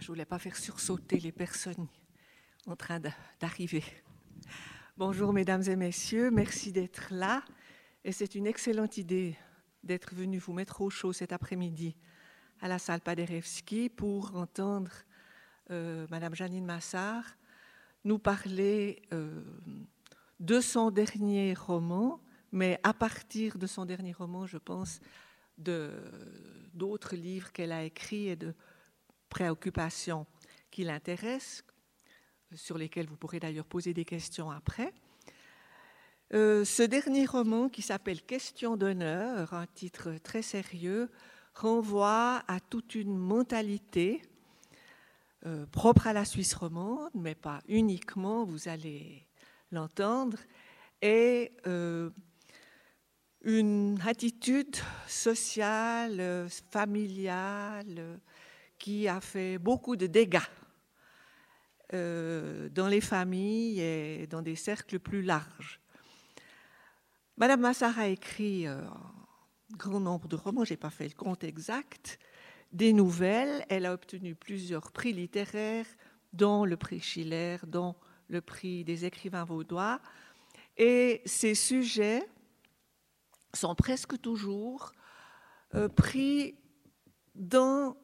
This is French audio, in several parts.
Je ne voulais pas faire sursauter les personnes en train d'arriver. Bonjour mesdames et messieurs, merci d'être là. Et c'est une excellente idée d'être venu vous mettre au chaud cet après-midi à la salle Paderewski pour entendre euh, Madame Janine Massard nous parler euh, de son dernier roman, mais à partir de son dernier roman, je pense, d'autres livres qu'elle a écrits et de préoccupations qui l'intéressent, sur lesquelles vous pourrez d'ailleurs poser des questions après. Euh, ce dernier roman, qui s'appelle Question d'honneur, un titre très sérieux, renvoie à toute une mentalité euh, propre à la Suisse romande, mais pas uniquement, vous allez l'entendre, et euh, une attitude sociale, familiale, qui a fait beaucoup de dégâts euh, dans les familles et dans des cercles plus larges. Madame Massard a écrit un grand nombre de romans, je n'ai pas fait le compte exact, des nouvelles. Elle a obtenu plusieurs prix littéraires, dont le prix Schiller, dont le prix des écrivains vaudois. Et ces sujets sont presque toujours euh, pris dans,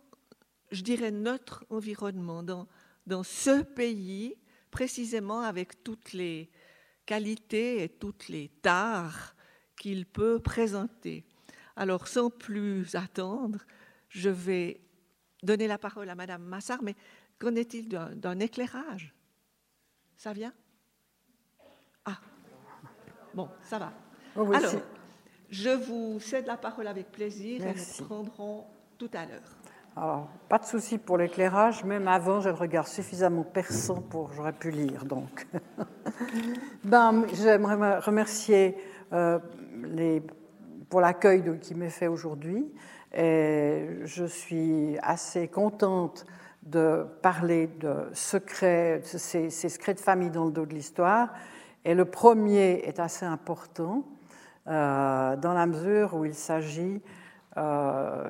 je dirais, notre environnement, dans, dans ce pays, précisément avec toutes les qualités et toutes les tares qu'il peut présenter. Alors, sans plus attendre, je vais donner la parole à Madame Massard, mais qu'en est-il d'un éclairage? Ça vient? Ah, bon, ça va. Oh oui, Alors, je vous cède la parole avec plaisir et nous prendrons tout à l'heure. Alors, pas de souci pour l'éclairage, même avant, j'ai le regard suffisamment perçant pour j'aurais pu lire. Donc, ben, j'aimerais remercier euh, les, pour l'accueil qui m'est fait aujourd'hui. Et je suis assez contente de parler de secrets, ces, ces secrets de famille dans le dos de l'histoire. Et le premier est assez important euh, dans la mesure où il s'agit euh,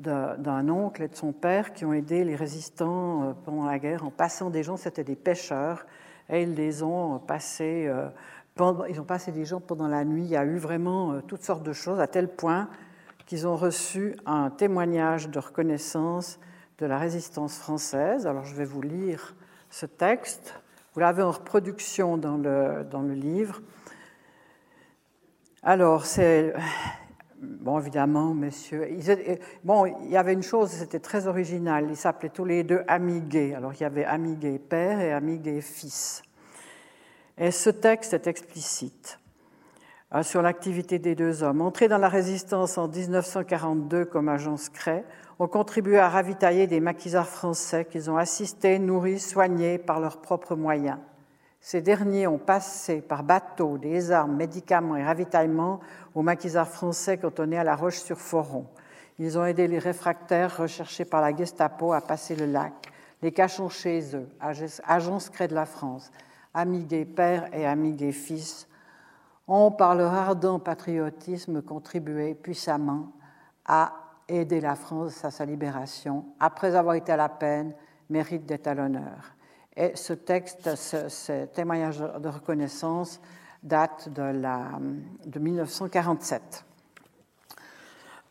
d'un oncle et de son père qui ont aidé les résistants euh, pendant la guerre en passant des gens, c'était des pêcheurs, et ils les ont passés, pendant, ils ont passé des gens pendant la nuit. Il y a eu vraiment toutes sortes de choses, à tel point qu'ils ont reçu un témoignage de reconnaissance de la résistance française. Alors je vais vous lire ce texte. Vous l'avez en reproduction dans le, dans le livre. Alors, c'est. Bon, évidemment, messieurs. bon, il y avait une chose, c'était très original. Ils s'appelaient tous les deux Amiguet. Alors, il y avait Amiguet père et Amiguet fils. Et ce texte est explicite hein, sur l'activité des deux hommes. Entrés dans la résistance en 1942 comme agents secrets, ont contribué à ravitailler des maquisards français qu'ils ont assistés, nourris, soignés par leurs propres moyens. Ces derniers ont passé par bateau des armes, médicaments et ravitaillements aux maquisards français cantonnés à la Roche-sur-Foron. Ils ont aidé les réfractaires recherchés par la Gestapo à passer le lac, les cachant chez eux, agents secrets de la France, amis des pères et amis des fils, ont par leur ardent patriotisme contribué puissamment à aider la France à sa libération, après avoir été à la peine, mérite d'être à l'honneur. Et ce texte, ce, témoignage de reconnaissance, date de, la, de 1947.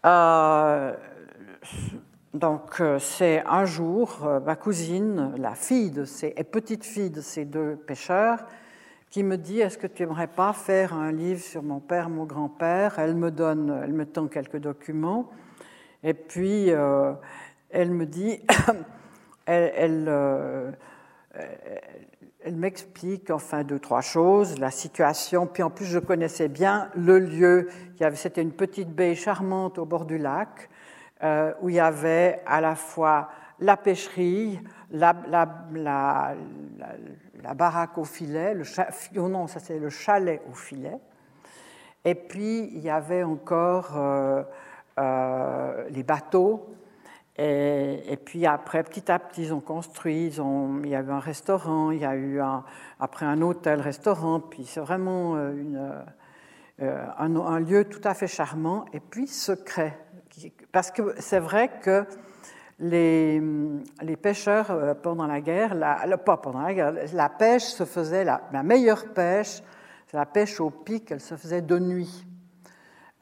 Euh, donc, euh, c'est un jour, euh, ma cousine, la fille de ces, et petite fille de ces deux pêcheurs, qui me dit Est-ce que tu aimerais pas faire un livre sur mon père, mon grand-père? Elle me donne, elle me tend quelques documents, et puis elle me dit elle, elle m'explique enfin deux, trois choses, la situation, puis en plus je connaissais bien le lieu. C'était une petite baie charmante au bord du lac, euh, où il y avait à la fois la pêcherie, la, la, la, baraque au filet, le oh non, ça c'est le chalet au filet, et puis il y avait encore euh, les bateaux et, puis après, petit à petit, ils ont construit, il y a eu un restaurant, il y a eu un, après un hôtel-restaurant, puis c'est vraiment euh, une, euh, un, lieu tout à fait charmant et puis secret. Parce que c'est vrai que les, pêcheurs euh, pendant la guerre, la, pas pendant la guerre, la pêche se faisait, la, meilleure pêche, c'est la pêche au pic, elle se faisait de nuit,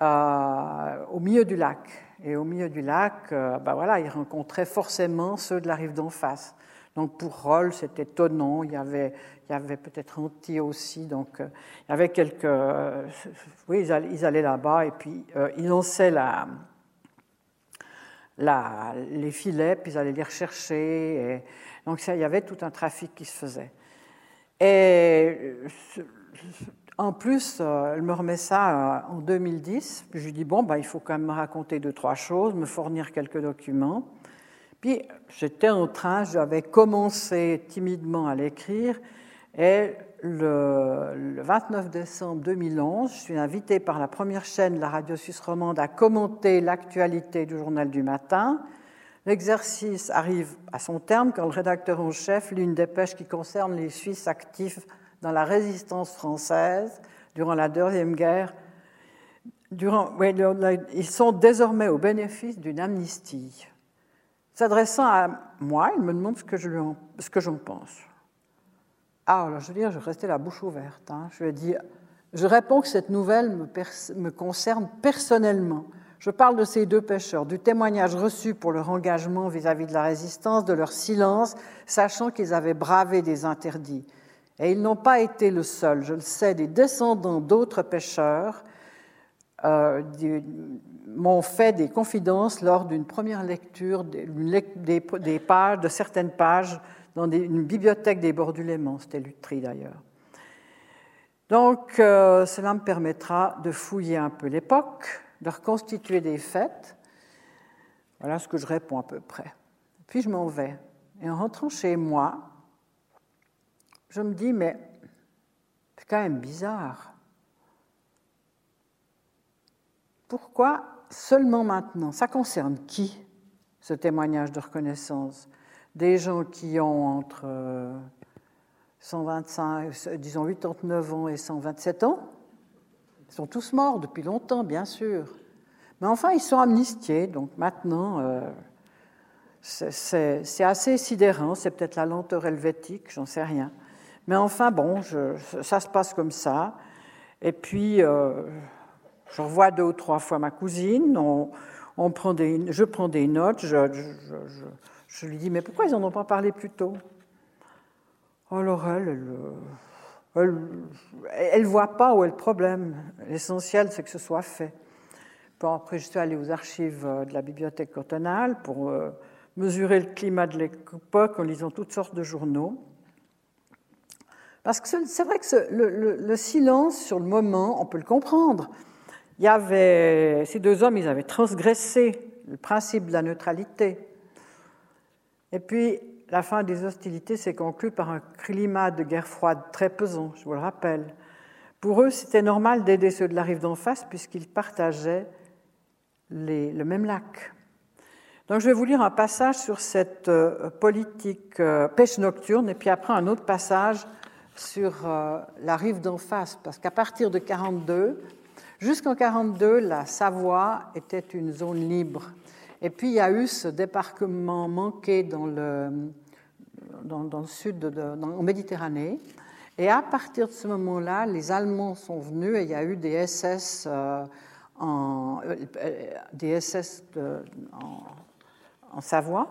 euh, au milieu du lac. Et au milieu du lac, ben voilà, ils rencontraient forcément ceux de la rive d'en face. Donc pour Roll, c'était étonnant. Il y avait, il y avait peut-être Anti aussi. Donc il y avait quelques. oui, ils allaient, là-bas et puis ils lançaient la, les filets, puis ils allaient les rechercher. Donc ça, il y avait tout un trafic qui se faisait. Et en plus, euh, elle me remet ça euh, en 2010. Puis je lui dis bon, ben, il faut quand même me raconter deux trois choses, me fournir quelques documents. Puis j'étais en train, j'avais commencé timidement à l'écrire, et le, 29 décembre 2011, je suis invitée par la première chaîne la radio suisse romande à commenter l'actualité du journal du matin. L'exercice arrive à son terme quand le rédacteur en chef lit une dépêche qui concerne les Suisses actifs dans la résistance française durant la Deuxième Guerre. Ils sont désormais au bénéfice d'une amnistie. S'adressant à moi, il me demande ce que j'en pense. Ah, alors je veux dire, je restais la bouche ouverte. Hein. Je lui ai dit, je réponds que cette nouvelle me, concerne personnellement. Je parle de ces deux pêcheurs, du témoignage reçu pour leur engagement vis-à-vis -vis de la résistance, de leur silence, sachant qu'ils avaient bravé des interdits. Et ils n'ont pas été le seul, je le sais, des descendants d'autres pêcheurs euh, m'ont fait des confidences lors d'une première lecture des, pages, de certaines pages dans une bibliothèque des bords c'était Lutry d'ailleurs. Donc, euh, cela me permettra de fouiller un peu l'époque, de reconstituer des faits. Voilà ce que je réponds à peu près. Puis je m'en vais. Et en rentrant chez moi, je me dis, mais c'est quand même bizarre. Pourquoi seulement maintenant? Ça concerne qui, ce témoignage de reconnaissance? Des gens qui ont entre 125, euh, disons 89 ans et 127 ans? Ils sont tous morts depuis longtemps, bien sûr. Mais enfin, ils sont amnistiés, donc maintenant, euh, c'est assez sidérant. C'est peut-être la lenteur helvétique, j'en sais rien. Mais enfin, bon, ça se passe comme ça. Et puis, euh, je revois deux ou trois fois ma cousine. On, prend des, je prends des notes. je, lui dis, mais pourquoi ils n'en ont pas parlé plus tôt? Alors elle, elle ne voit pas où est le problème. L'essentiel, c'est que ce soit fait. Bon, après, je suis allée aux archives euh, de la bibliothèque cantonale pour euh, mesurer le climat de l'époque en lisant toutes sortes de journaux. Parce que c'est vrai que le, silence sur le moment, on peut le comprendre. Il y avait ces deux hommes, ils avaient transgressé le principe de la neutralité. Et puis, la fin des hostilités s'est conclue par un climat de guerre froide très pesant, je vous le rappelle. Pour eux, c'était normal d'aider ceux de la rive d'en face puisqu'ils partageaient le même lac. Donc je vais vous lire un passage sur cette euh, politique euh, pêche nocturne et puis après un autre passage sur euh, la rive d'en face parce qu'à partir de 42, jusqu'en 42, la Savoie était une zone libre et puis il y a eu ce débarquement manqué dans le, dans, le sud, en Méditerranée. Et à partir de ce moment-là, les Allemands sont venus et il y a eu des SS, euh, euh, des SS en, Savoie.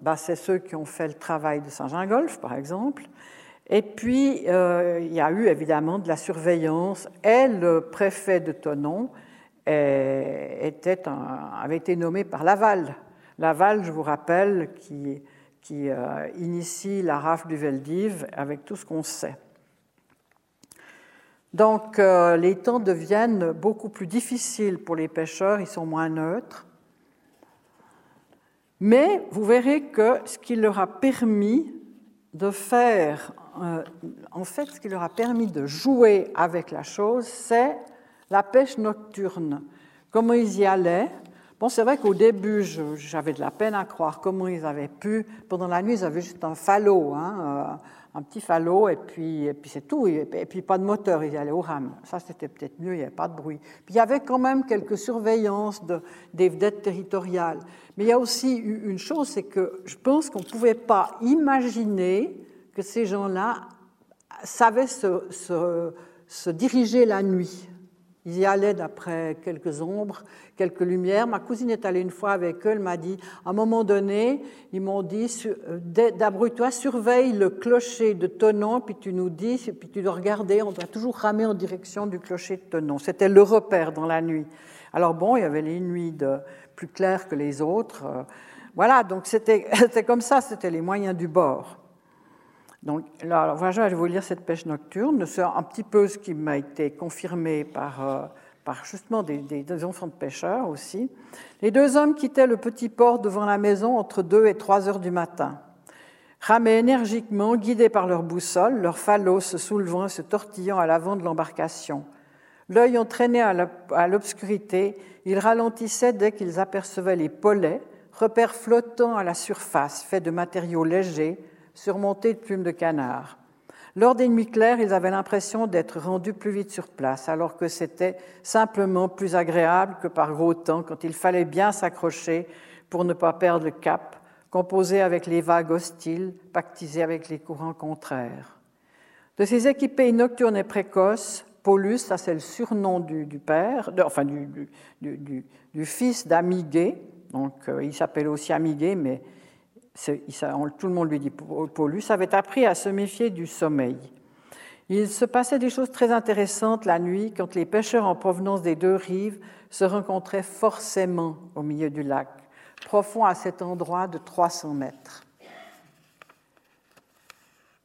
Euh, bah, c'est ceux qui ont fait le travail de Saint-Gingolf, par exemple. Et puis, il y a eu évidemment de la surveillance. Et le préfet de Tonon avait été nommé par Laval. Laval, je vous rappelle, qui, qui euh, initie la rafle du Veldiv avec tout ce qu'on sait. Donc euh, les temps deviennent beaucoup plus difficiles pour les pêcheurs, ils sont moins neutres. Mais vous verrez que ce qui leur a permis de faire, euh, en fait, ce qui leur a permis de jouer avec la chose, c'est la pêche nocturne, comment ils y allaient? Bon, c'est vrai qu'au début, j'avais de la peine à croire comment ils avaient pu. Pendant la nuit, ils avaient juste un falot, hein, un petit falot et puis, c'est tout. Et, puis pas de moteur, ils allaient au rame. Ça, c'était peut-être mieux, il n'y avait pas de bruit. Puis il y avait quand même quelques surveillances de, des vedettes territoriales. Mais il y a aussi une chose, c'est que je pense qu'on ne pouvait pas imaginer que ces gens-là savaient se diriger la nuit. Ils y allaient d'après quelques ombres, quelques lumières. Ma cousine est allée une fois avec eux, elle m'a dit, à un moment donné, ils m'ont dit, euh, d'abruis-toi, surveille le clocher de Tonon, puis tu nous dis, puis tu dois regarder, on doit toujours ramer en direction du clocher de Tonon. C'était le repère dans la nuit. Alors bon, il y avait les nuits plus claires que les autres. Euh, voilà, donc c'était comme ça, c'était les moyens du bord. Donc là, je vais vous lire cette pêche nocturne. C'est un petit peu ce qui m'a été confirmé par, euh, par justement des, enfants de pêcheurs aussi. Les deux hommes quittaient le petit port devant la maison entre 2 et 3 heures du matin. Ramaient énergiquement, guidés par leur boussole, leur phalos se soulevant et se tortillant à l'avant de l'embarcation. L'œil entraîné à l'obscurité, ils ralentissaient dès qu'ils apercevaient les polets, repères flottants à la surface, faits de matériaux légers, surmontés de plumes de canard. Lors des nuits claires, ils avaient l'impression d'être rendus plus vite sur place, alors que c'était simplement plus agréable que par gros temps, quand il fallait bien s'accrocher pour ne pas perdre le cap, composer avec les vagues hostiles, pactiser avec les courants contraires. De ces équipés nocturnes et précoces, Paulus, ça c'est le surnom du, père, enfin du, du fils d'Amiguet, donc euh, il s'appelle aussi Amiguet, mais tout le monde lui dit Paulus, avait appris à se méfier du sommeil. Il se passait des choses très intéressantes la nuit quand les pêcheurs en provenance des deux rives se rencontraient forcément au milieu du lac, profond à cet endroit de 300 mètres.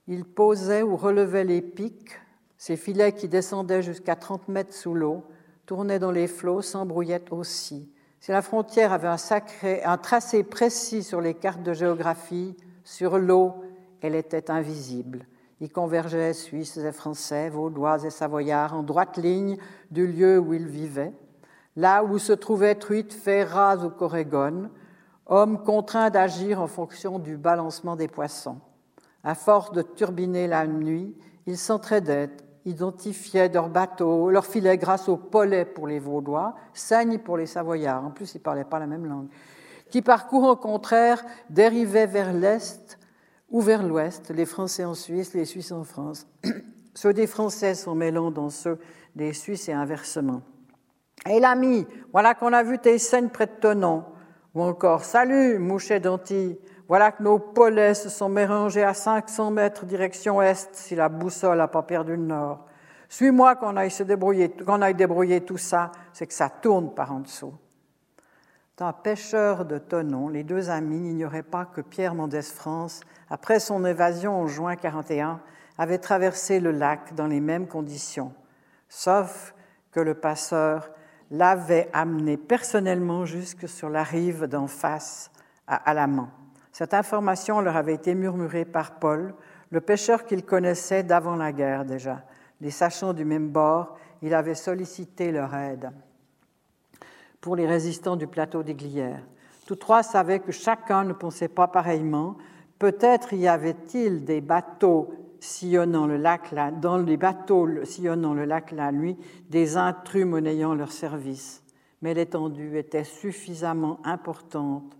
Ils posaient ou relevaient les pics, ces filets qui descendaient jusqu'à 30 mètres sous l'eau, tournaient dans les flots, s'embrouillaient aussi. Si la frontière avait un, tracé précis sur les cartes de géographie, sur l'eau, elle était invisible. Ils convergeaient Suisses et Français, Vaudois et Savoyards en droite ligne du lieu où ils vivaient, là où se trouvaient truites, Ferraz ou Corégone, hommes contraints d'agir en fonction du balancement des poissons. À force de turbiner la nuit, ils s'entraidaient, identifiaient leurs bateaux, leurs filets grâce au pollet pour les Vaudois, saigne pour les Savoyards, en plus ils ne parlaient pas la même langue, qui parcourent au contraire dérivaient vers l'Est ou vers l'Ouest, les Français en Suisse, les Suisses en France. ceux des Français sont mêlants dans ceux des Suisses et inversement. Hé l'ami, voilà qu'on a vu tes scènes près de Tonon. Ou encore, salut, mouchet d'Antilles, voilà que nos pollets se sont mélangés à 500 mètres direction est si la boussole n'a pas perdu le nord. Suis-moi qu'on aille se débrouiller, qu'on aille débrouiller tout ça, c'est que ça tourne par en dessous. Dans Pêcheur de Tonon, les deux amis n'ignoraient pas que Pierre Mendès France, après son évasion en juin 41, avait traversé le lac dans les mêmes conditions, sauf que le passeur l'avait amené personnellement jusque sur la rive d'en face, à Alamant. Cette information leur avait été murmurée par Paul, le pêcheur qu'il connaissait d'avant la guerre déjà. Les sachant du même bord, il avait sollicité leur aide pour les résistants du plateau des Glières. Tous trois savaient que chacun ne pensait pas pareillement. Peut-être y avait-il des bateaux sillonnant le lac dans les bateaux sillonnant le lac la nuit, des intrus monnayant leur service. Mais l'étendue était suffisamment importante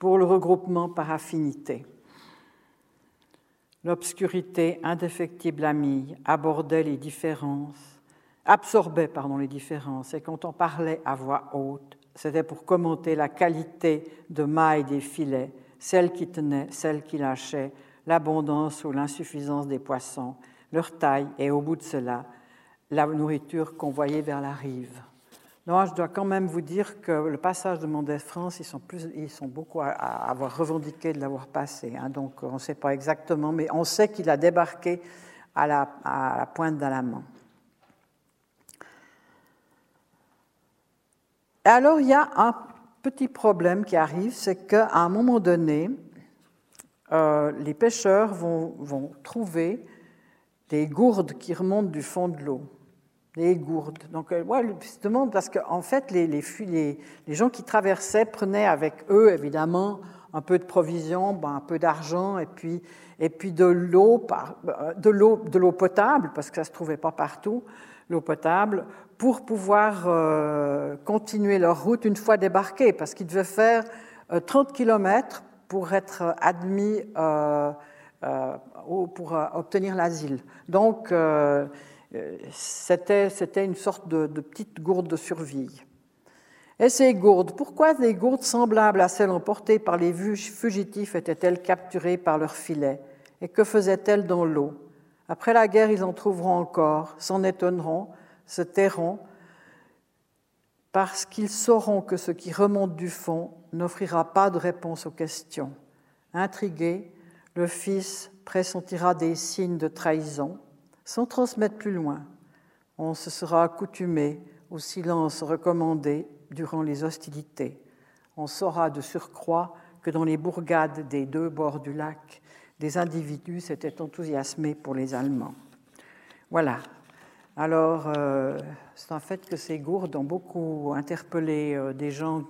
pour le regroupement par affinité. L'obscurité indéfectible amie abordait les différences, absorbait pardon, les différences, et quand on parlait à voix haute, c'était pour commenter la qualité de maille des filets, celle qui tenait, celle qui lâchait, l'abondance ou l'insuffisance des poissons, leur taille et au bout de cela, la nourriture qu'on voyait vers la rive. Non, je dois quand même vous dire que le passage de sont, plus, ils sont beaucoup à, avoir revendiqué de l'avoir passé. Hein. donc on ne sait pas exactement, mais on sait qu'il a débarqué à la, à la pointe d'Alamant. Alors il y a un petit problème qui arrive, c'est qu'à un moment donné, euh, les pêcheurs vont trouver des gourdes qui remontent du fond de l'eau les gourdes. Donc, euh, ouais, justement, parce qu'en fait, les, les, gens qui traversaient prenaient avec eux, évidemment, un peu de provisions, ben, un peu d'argent et puis, et puis de l'eau, de l'eau, de l'eau potable parce que ça se trouvait pas partout, l'eau potable, pour pouvoir euh, continuer leur route une fois débarqués, parce qu'ils devaient faire 30 euh, km pour être admis euh, pour obtenir l'asile. Donc, c'était une sorte de, petite gourde de survie. Et ces gourdes, pourquoi des gourdes semblables à celles emportées par les fugitifs étaient-elles capturées par leurs filets? Et que faisaient-elles dans l'eau? Après la guerre, ils en trouveront encore, s'en étonneront, se tairont, parce qu'ils sauront que ce qui remonte du fond n'offrira pas de réponse aux questions. Intrigué, le Fils pressentira des signes de trahison, sans transmettre plus loin. On se sera accoutumé au silence recommandé durant les hostilités. On saura de surcroît que dans les bourgades des deux bords du lac, des individus s'étaient enthousiasmés pour les Allemands. Voilà. Alors, euh, c'est un fait que ces gourdes ont beaucoup interpellé euh, des gens.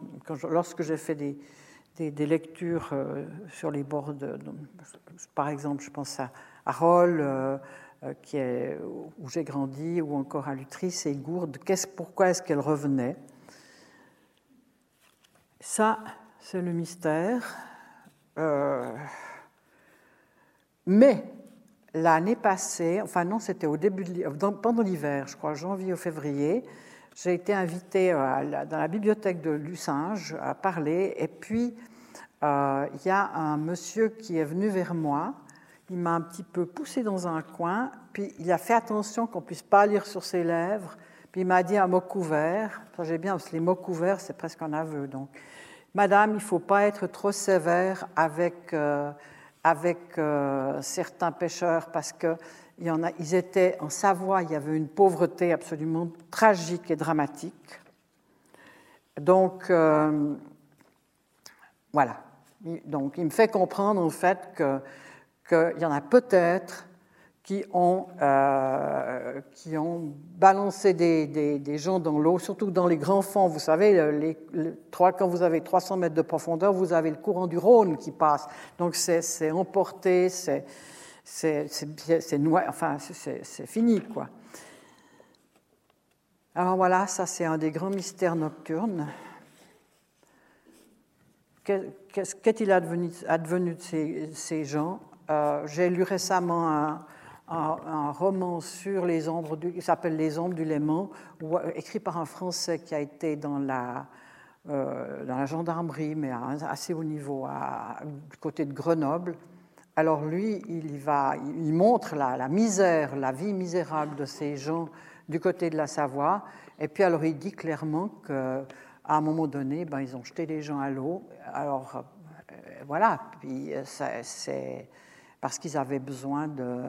lorsque j'ai fait des, lectures euh, sur les bords, de, par exemple, je pense à, à est, où j'ai grandi, ou encore à Lutry, ces gourdes, pourquoi est-ce qu'elles revenaient ça, c'est le mystère. Euh, mais l'année passée, enfin non, c'était au début, pendant l'hiver, je crois, janvier ou février, j'ai été invitée euh, dans la bibliothèque de Lucinge à parler. Et puis, euh, il y a un monsieur qui est venu vers moi. Il m'a un petit peu poussé dans un coin, puis il a fait attention qu'on puisse pas lire sur ses lèvres. Puis il m'a dit un mot couvert. j'ai bien, parce que les mots couverts, c'est presque un aveu. Donc, Madame, il ne faut pas être trop sévère avec, euh, avec euh, certains pêcheurs parce que ils étaient en Savoie, il y avait une pauvreté absolument tragique et dramatique. Donc, euh, voilà. Donc, il me fait comprendre en fait qu'il y en a peut-être qui ont, euh, qui ont balancé des, des, gens dans l'eau, surtout dans les grands fonds. Vous savez, les, trois, quand vous avez 300 mètres de profondeur, vous avez le courant du Rhône qui passe. Donc c'est emporté, c'est enfin, fini, quoi. Alors voilà, ça c'est un des grands mystères nocturnes. Qu'est-il advenu, advenu de ces, ces gens? Euh, J'ai lu récemment un, un, roman sur les ombres du, qui s'appelle Les ombres du Léman, euh, écrit par un Français qui a été dans la, euh, gendarmerie, mais à assez haut niveau, du côté de Grenoble. Alors lui, il, montre la, misère, la vie misérable de ces gens du côté de la Savoie. Et puis alors il dit clairement qu'à un moment donné, ben, ils ont jeté les gens à l'eau. Alors voilà, puis c'est parce qu'ils avaient besoin de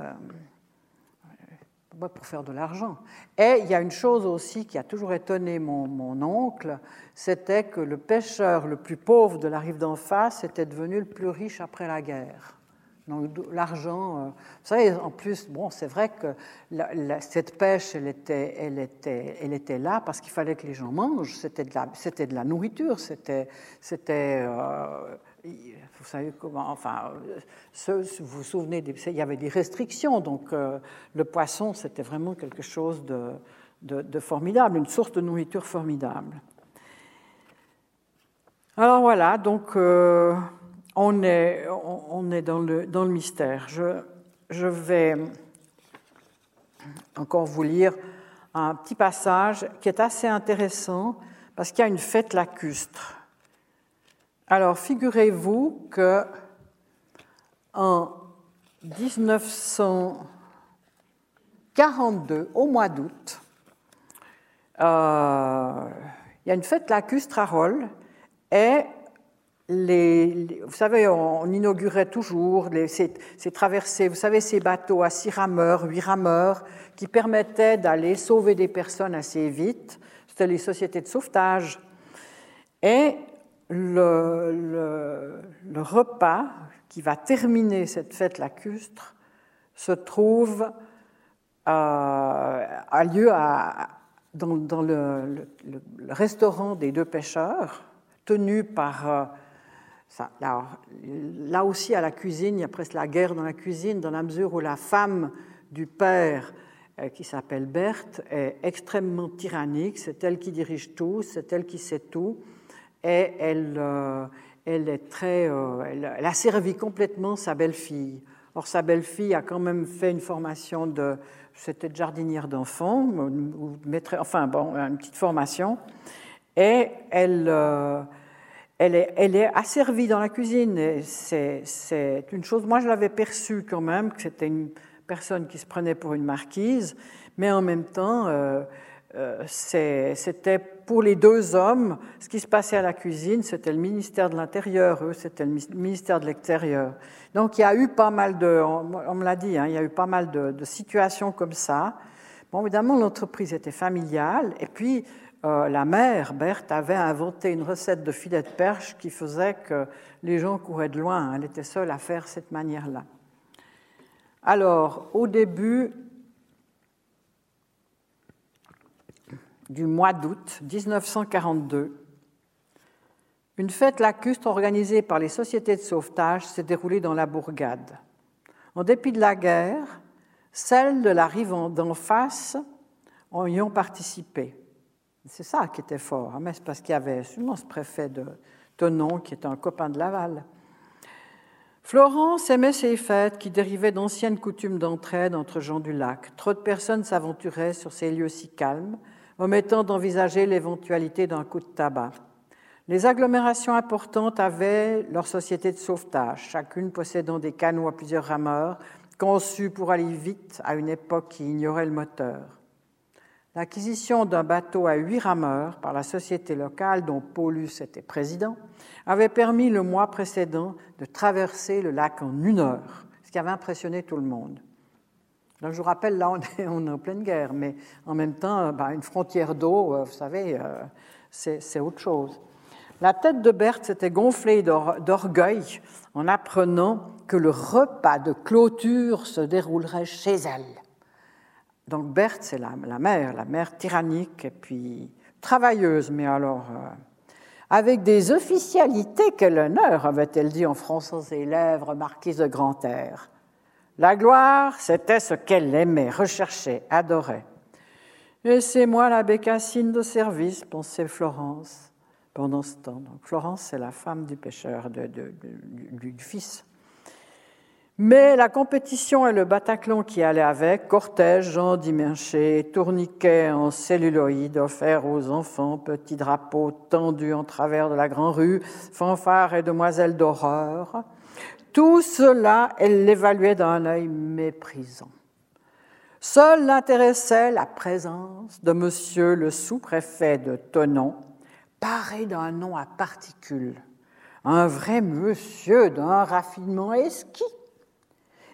pour faire de l'argent. Et il y a une chose aussi qui a toujours étonné mon, oncle, c'était que le pêcheur le plus pauvre de la rive d'en face était devenu le plus riche après la guerre. Donc l'argent, euh, vous savez, en plus, bon, c'est vrai que cette pêche, elle était, elle, était, elle était là parce qu'il fallait que les gens mangent, c'était de la, c'était de la nourriture, c'était, c'était euh, vous savez comment, enfin, vous vous souvenez, il y avait des restrictions, donc euh, le poisson, c'était vraiment quelque chose de, formidable, une source de nourriture formidable. Alors voilà, donc euh, on, est, on, est dans le, dans le mystère. Je vais encore vous lire un petit passage qui est assez intéressant parce qu'il y a une fête lacustre. Alors, figurez-vous que en 1942, au mois d'août, euh, il y a une fête lacustre à et les, vous savez, on, inaugurait toujours ces, traversées, vous savez, ces bateaux à six rameurs, huit rameurs, qui permettaient d'aller sauver des personnes assez vite. C'était les sociétés de sauvetage. Et le, repas qui va terminer cette fête lacustre se trouve euh, a lieu dans, le, restaurant des deux pêcheurs, tenu par, euh, là, aussi, à la cuisine, il y a presque la guerre dans la cuisine, dans la mesure où la femme du père, euh, qui s'appelle Berthe, est extrêmement tyrannique. C'est elle qui dirige tout, c'est elle qui sait tout. Et elle, euh, est très, euh, elle, a servi complètement sa belle-fille. Or, sa belle-fille a quand même fait une formation de. C'était jardinière d'enfants, ou enfin, bon, une petite formation. Et elle elle est, elle est asservie dans la cuisine. C'est une chose, moi je l'avais perçue quand même, que c'était une personne qui se prenait pour une marquise, mais en même temps, euh, c'était pour les deux hommes, ce qui se passait à la cuisine, c'était le ministère de l'Intérieur, eux, c'était le ministère de l'Extérieur. Donc il y a eu pas mal de, on, me l'a dit, hein, il y a eu pas mal de, de situations comme ça. Bon, évidemment, l'entreprise était familiale, et puis euh, la mère, Berthe, avait inventé une recette de filet de perche qui faisait que les gens couraient de loin. Elle était seule à faire cette manière-là. Alors, au début du mois d'août 1942, une fête lacustre organisée par les sociétés de sauvetage s'est déroulée dans la bourgade. En dépit de la guerre, celles de la rive d'en face y ont participé. C'est ça qui était fort, hein, mais c'est parce qu'il y avait seulement ce préfet de Tonon qui était un copain de Laval. Florence aimait ces fêtes qui dérivaient d'anciennes coutumes d'entraide entre gens du lac. Trop de personnes s'aventuraient sur ces lieux si calmes, omettant d'envisager l'éventualité d'un coup de tabac. Les agglomérations importantes avaient leur société de sauvetage, chacune possédant des canots à plusieurs rameurs, conçus pour aller vite à une époque qui ignorait le moteur. L'acquisition d'un bateau à huit rameurs par la société locale dont Paulus était président avait permis le mois précédent de traverser le lac en une heure, ce qui avait impressionné tout le monde. Je vous rappelle, là on est, en pleine guerre, mais en même temps, bah, une frontière d'eau, euh, vous savez, euh, c'est autre chose. La tête de Berthe s'était gonflée d'orgueil en apprenant que le repas de clôture se déroulerait chez elle. Donc Berthe, c'est la, mère, la mère tyrannique et puis travailleuse, mais alors euh, avec des officialités, quel honneur, avait-elle dit en fronçant ses lèvres, marquise de grand air. La gloire, c'était ce qu'elle aimait, recherchait, adorait. Et c'est moi la bécassine de service, pensait Florence pendant ce temps. Florence, c'est la femme du pêcheur, du fils mais la compétition et le Bataclan qui allait avec, cortège, Jean Dimanché, tourniquet en celluloïde offert aux enfants, petits drapeaux tendus en travers de la grande rue, fanfares et demoiselles d'horreur, tout cela, elle l'évaluait d'un œil méprisant. Seul l'intéressait la présence de monsieur le sous-préfet de Tonon, paré d'un nom à particules, un vrai monsieur d'un raffinement esquis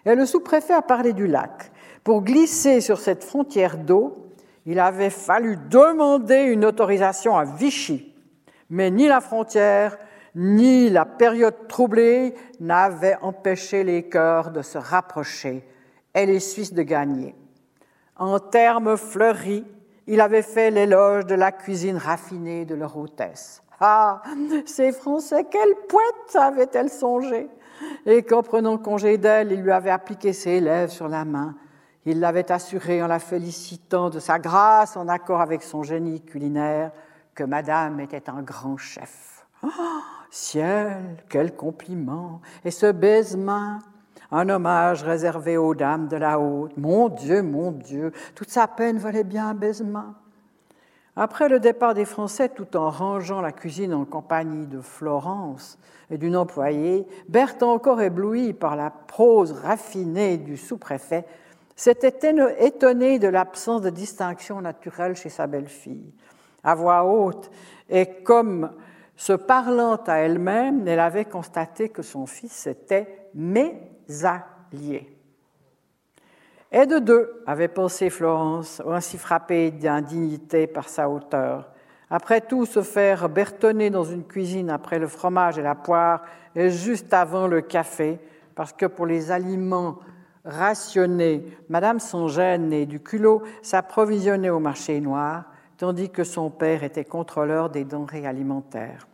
et le sous-préfet a parlé du lac. Pour glisser sur cette frontière d'eau, il avait fallu demander une autorisation à Vichy. Mais ni la frontière, ni la période troublée n'avaient empêché les cœurs de se rapprocher et les Suisses de gagner. En termes fleuris, il avait fait l'éloge de la cuisine raffinée de leur hôtesse. Ah, ces Français, quelle poète avait-elle songé et qu'en prenant congé d'elle, il lui avait appliqué ses lèvres sur la main. Il l'avait assuré en la félicitant de sa grâce en accord avec son génie culinaire que Madame était un grand chef. Oh, ciel, quel compliment Et ce baisement un hommage réservé aux dames de la haute. Mon Dieu, mon Dieu, toute sa peine valait bien un baisement. Après le départ des Français, tout en rangeant la cuisine en compagnie de Florence et d'une employée, Berthe, encore ébloui par la prose raffinée du sous-préfet, s'était étonné de l'absence de distinction naturelle chez sa belle-fille. À voix haute, et comme se parlant à elle-même, elle avait constaté que son fils était mésallié. Et de deux, avait pensé Florence, ainsi frappée d'indignité par sa hauteur. Après tout, se faire bertonner dans une cuisine après le fromage et la poire et juste avant le café, parce que pour les aliments rationnés, Madame Songène et du culot s'approvisionnait au marché noir, tandis que son père était contrôleur des denrées alimentaires.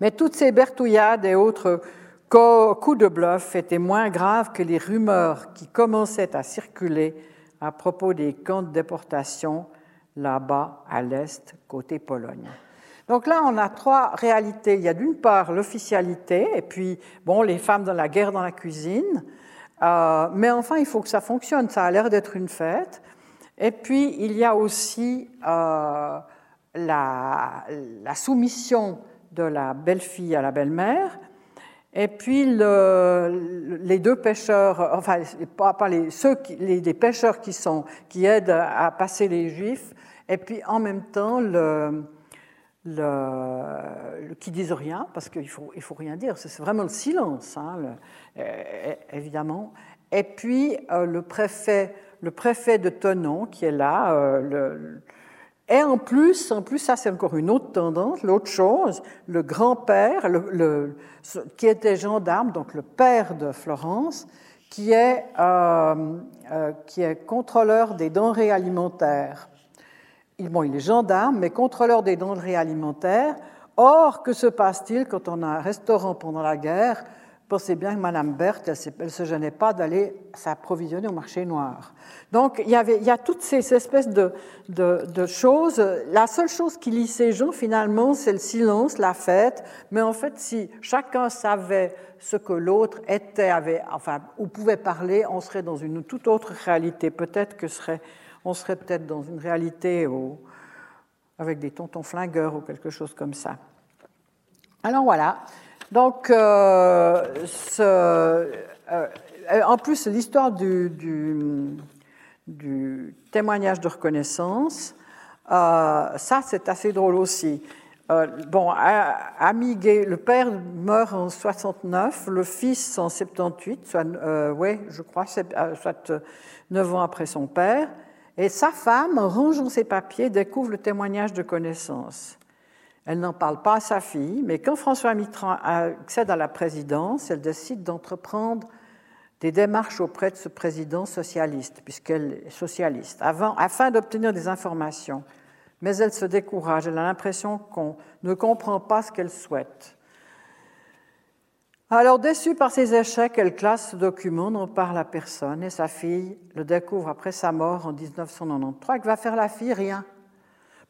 Mais toutes ces bertouillades et autres coups de bluff étaient moins graves que les rumeurs qui commençaient à circuler à propos des camps de déportation là-bas à l'est, côté Pologne. Donc là, on a trois réalités. Il y a d'une part l'officialité, et puis, bon, les femmes dans la guerre dans la cuisine. Euh, mais enfin, il faut que ça fonctionne. Ça a l'air d'être une fête. Et puis, il y a aussi euh, la, soumission de la belle-fille à la belle-mère. Et puis le, les deux pêcheurs, enfin pas, les, ceux les, pêcheurs qui sont qui aident à passer les Juifs, et puis en même temps qui disent rien parce qu'il faut il faut rien dire, c'est vraiment le silence, hein, évidemment. Et puis euh, le préfet le préfet de Tonon qui est là, euh, et en plus, en plus, ça c'est encore une autre tendance, l'autre chose, le grand-père, qui était gendarme, donc le père de Florence, qui est, euh, euh, qui est contrôleur des denrées alimentaires. Il, bon, il est gendarme, mais contrôleur des denrées alimentaires. Or, que se passe-t-il quand on a un restaurant pendant la guerre Pensez bien que Mme Berthe, elle ne se gênait pas d'aller s'approvisionner au marché noir. Donc, il y, avait, il y a toutes ces espèces de, choses. La seule chose qui lie ces gens, finalement, c'est le silence, la fête. Mais en fait, si chacun savait ce que l'autre était, avait, enfin, ou pouvait parler, on serait dans une toute autre réalité. Peut-être que serait, on serait peut-être dans une réalité au, avec des tontons flingueurs ou quelque chose comme ça. Alors voilà. Donc, euh, ce, euh, en plus, l'histoire du, du, du, témoignage de reconnaissance, euh, ça, c'est assez drôle aussi. Euh, bon, Amigué, le père meurt en 69, le fils en 78, soit, euh, ouais, je crois, soit 9 ans après son père, et sa femme, en rangeant ses papiers, découvre le témoignage de connaissance. Elle n'en parle pas à sa fille, mais quand François Mitterrand accède à la présidence, elle décide d'entreprendre des démarches auprès de ce président socialiste, puisqu'elle est socialiste, afin d'obtenir des informations. Mais elle se décourage, elle a l'impression qu'on ne comprend pas ce qu'elle souhaite. Alors, déçue par ses échecs, elle classe ce document, n'en parle à personne, et sa fille le découvre après sa mort en 1993. Que va faire la fille Rien.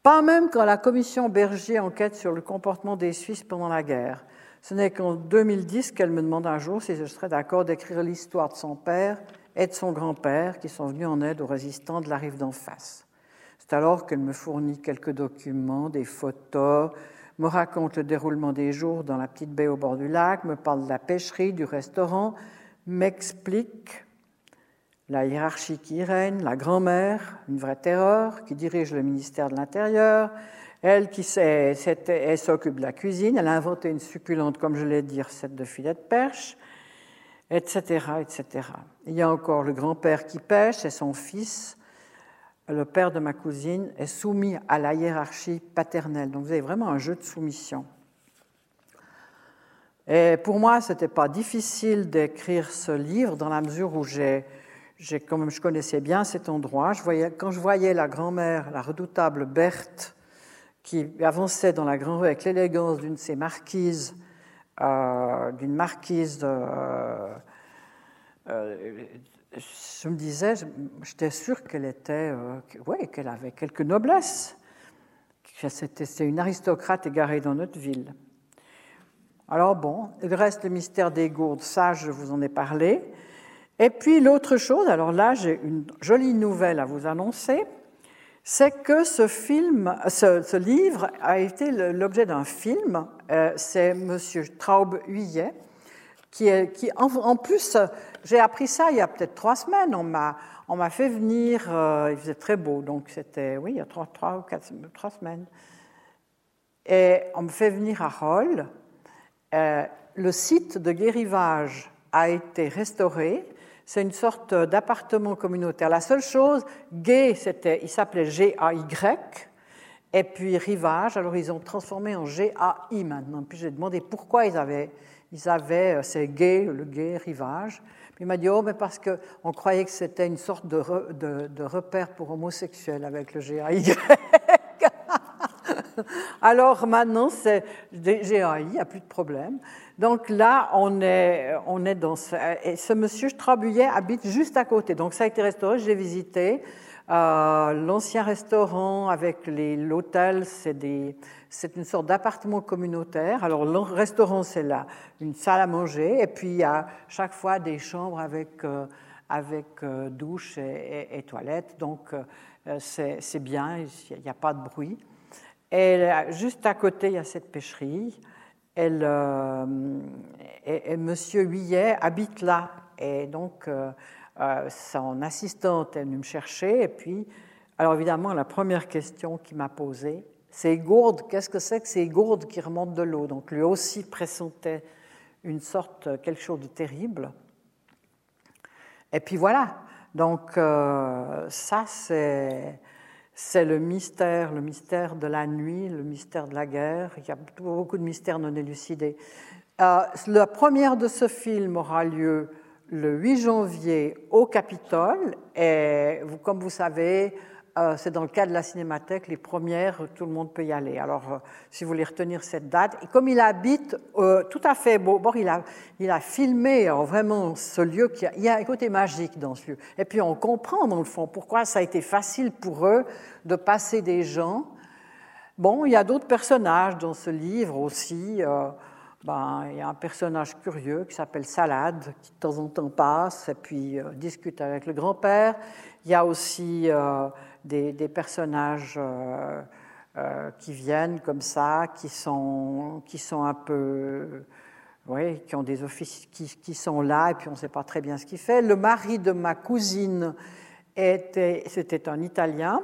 Pas même quand la commission Berger enquête sur le comportement des Suisses pendant la guerre. Ce n'est qu'en 2010 qu'elle me demande un jour si je serais d'accord d'écrire l'histoire de son père et de son grand-père qui sont venus en aide aux résistants de la rive d'en face. C'est alors qu'elle me fournit quelques documents, des photos, me raconte le déroulement des jours dans la petite baie au bord du lac, me parle de la pêcherie, du restaurant, m'explique la hiérarchie qui règne, la grand-mère, une vraie terreur, qui dirige le ministère de l'Intérieur, elle qui s'occupe de la cuisine, elle a inventé une succulente, comme je l'ai dit, recette de filet de perche, etc., etc. Il y a encore le grand-père qui pêche et son fils, le père de ma cousine, est soumis à la hiérarchie paternelle. Donc vous avez vraiment un jeu de soumission. Et pour moi, ce n'était pas difficile d'écrire ce livre dans la mesure où j'ai je connaissais bien cet endroit, quand je voyais la grand-mère, la redoutable Berthe, qui avançait dans la grande rue avec l'élégance d'une de ces marquises, euh, d'une marquise euh, euh, je me disais, j'étais sûre qu'elle était, ouais, qu'elle avait quelque noblesse. C'était une aristocrate égarée dans notre ville. Alors bon, il reste le mystère des gourdes, ça je vous en ai parlé. Et puis l'autre chose, alors là j'ai une jolie nouvelle à vous annoncer, c'est que ce film, ce, livre a été l'objet d'un film. Euh, c'est Monsieur Traub Huyet qui, en, plus, j'ai appris ça il y a peut-être trois semaines. On m'a on m'a fait venir, euh, il faisait très beau, donc c'était oui il y a trois, trois ou quatre trois semaines. Et on me fait venir à Roll. Euh, le site de guérivage a été restauré c'est une sorte d'appartement communautaire. La seule chose, gay, c'était, il s'appelait G-A-Y, et puis rivage, alors ils ont transformé en G-A-I maintenant. Puis j'ai demandé pourquoi ils avaient, ils avaient euh, c'est gay, le gay, rivage. Puis il m'a dit, oh, mais parce qu'on croyait que c'était une sorte de, de, de, repère pour homosexuels avec le G-A-Y. Alors maintenant, c'est GAI, il n'y a plus de problème. Donc là, on est, on est dans ce, et ce monsieur Strabouillet habite juste à côté. Donc ça a été restauré, j'ai visité. Euh, l'ancien restaurant avec l'hôtel, c'est une sorte d'appartement communautaire. Alors le restaurant, c'est là une salle à manger, et puis il y a chaque fois des chambres avec, euh, avec euh, douche et, et, toilette. Donc c'est bien, il n'y a pas de bruit. Et juste à côté, il y a cette pêcherie. Elle, et, et Monsieur Huillet habite là. Et donc, euh, son assistante est venue me chercher. Et puis, alors évidemment, la première question qu'il m'a posée, ces gourdes, qu'est-ce que c'est que ces gourdes qui remontent de l'eau? Donc lui aussi pressentait une sorte, quelque chose de terrible. Et puis voilà, donc euh, ça c'est, c'est le mystère, le mystère de la nuit, le mystère de la guerre. Il y a beaucoup de mystères non élucidés. Euh, la première de ce film aura lieu le 8 janvier au Capitole. Et comme vous savez, c'est dans le cadre de la Cinémathèque, les premières, tout le monde peut y aller. Alors, euh, si vous voulez retenir cette date, et comme il habite euh, tout à fait beau, bon, il, a, il a filmé vraiment ce lieu, qui a, il y a un côté magique dans ce lieu. Et puis, on comprend, dans le fond, pourquoi ça a été facile pour eux de passer des gens. Bon, il y a d'autres personnages dans ce livre aussi. Ben, il y a un personnage curieux qui s'appelle Salade, qui de temps en temps passe et puis euh, discute avec le grand-père. Il y a aussi euh, des, personnages euh, qui viennent comme ça, qui sont, qui sont un peu. Oui, qui ont des offices qui, sont là et puis on ne sait pas très bien ce qu'il fait. Le mari de ma cousine était, c'était un Italien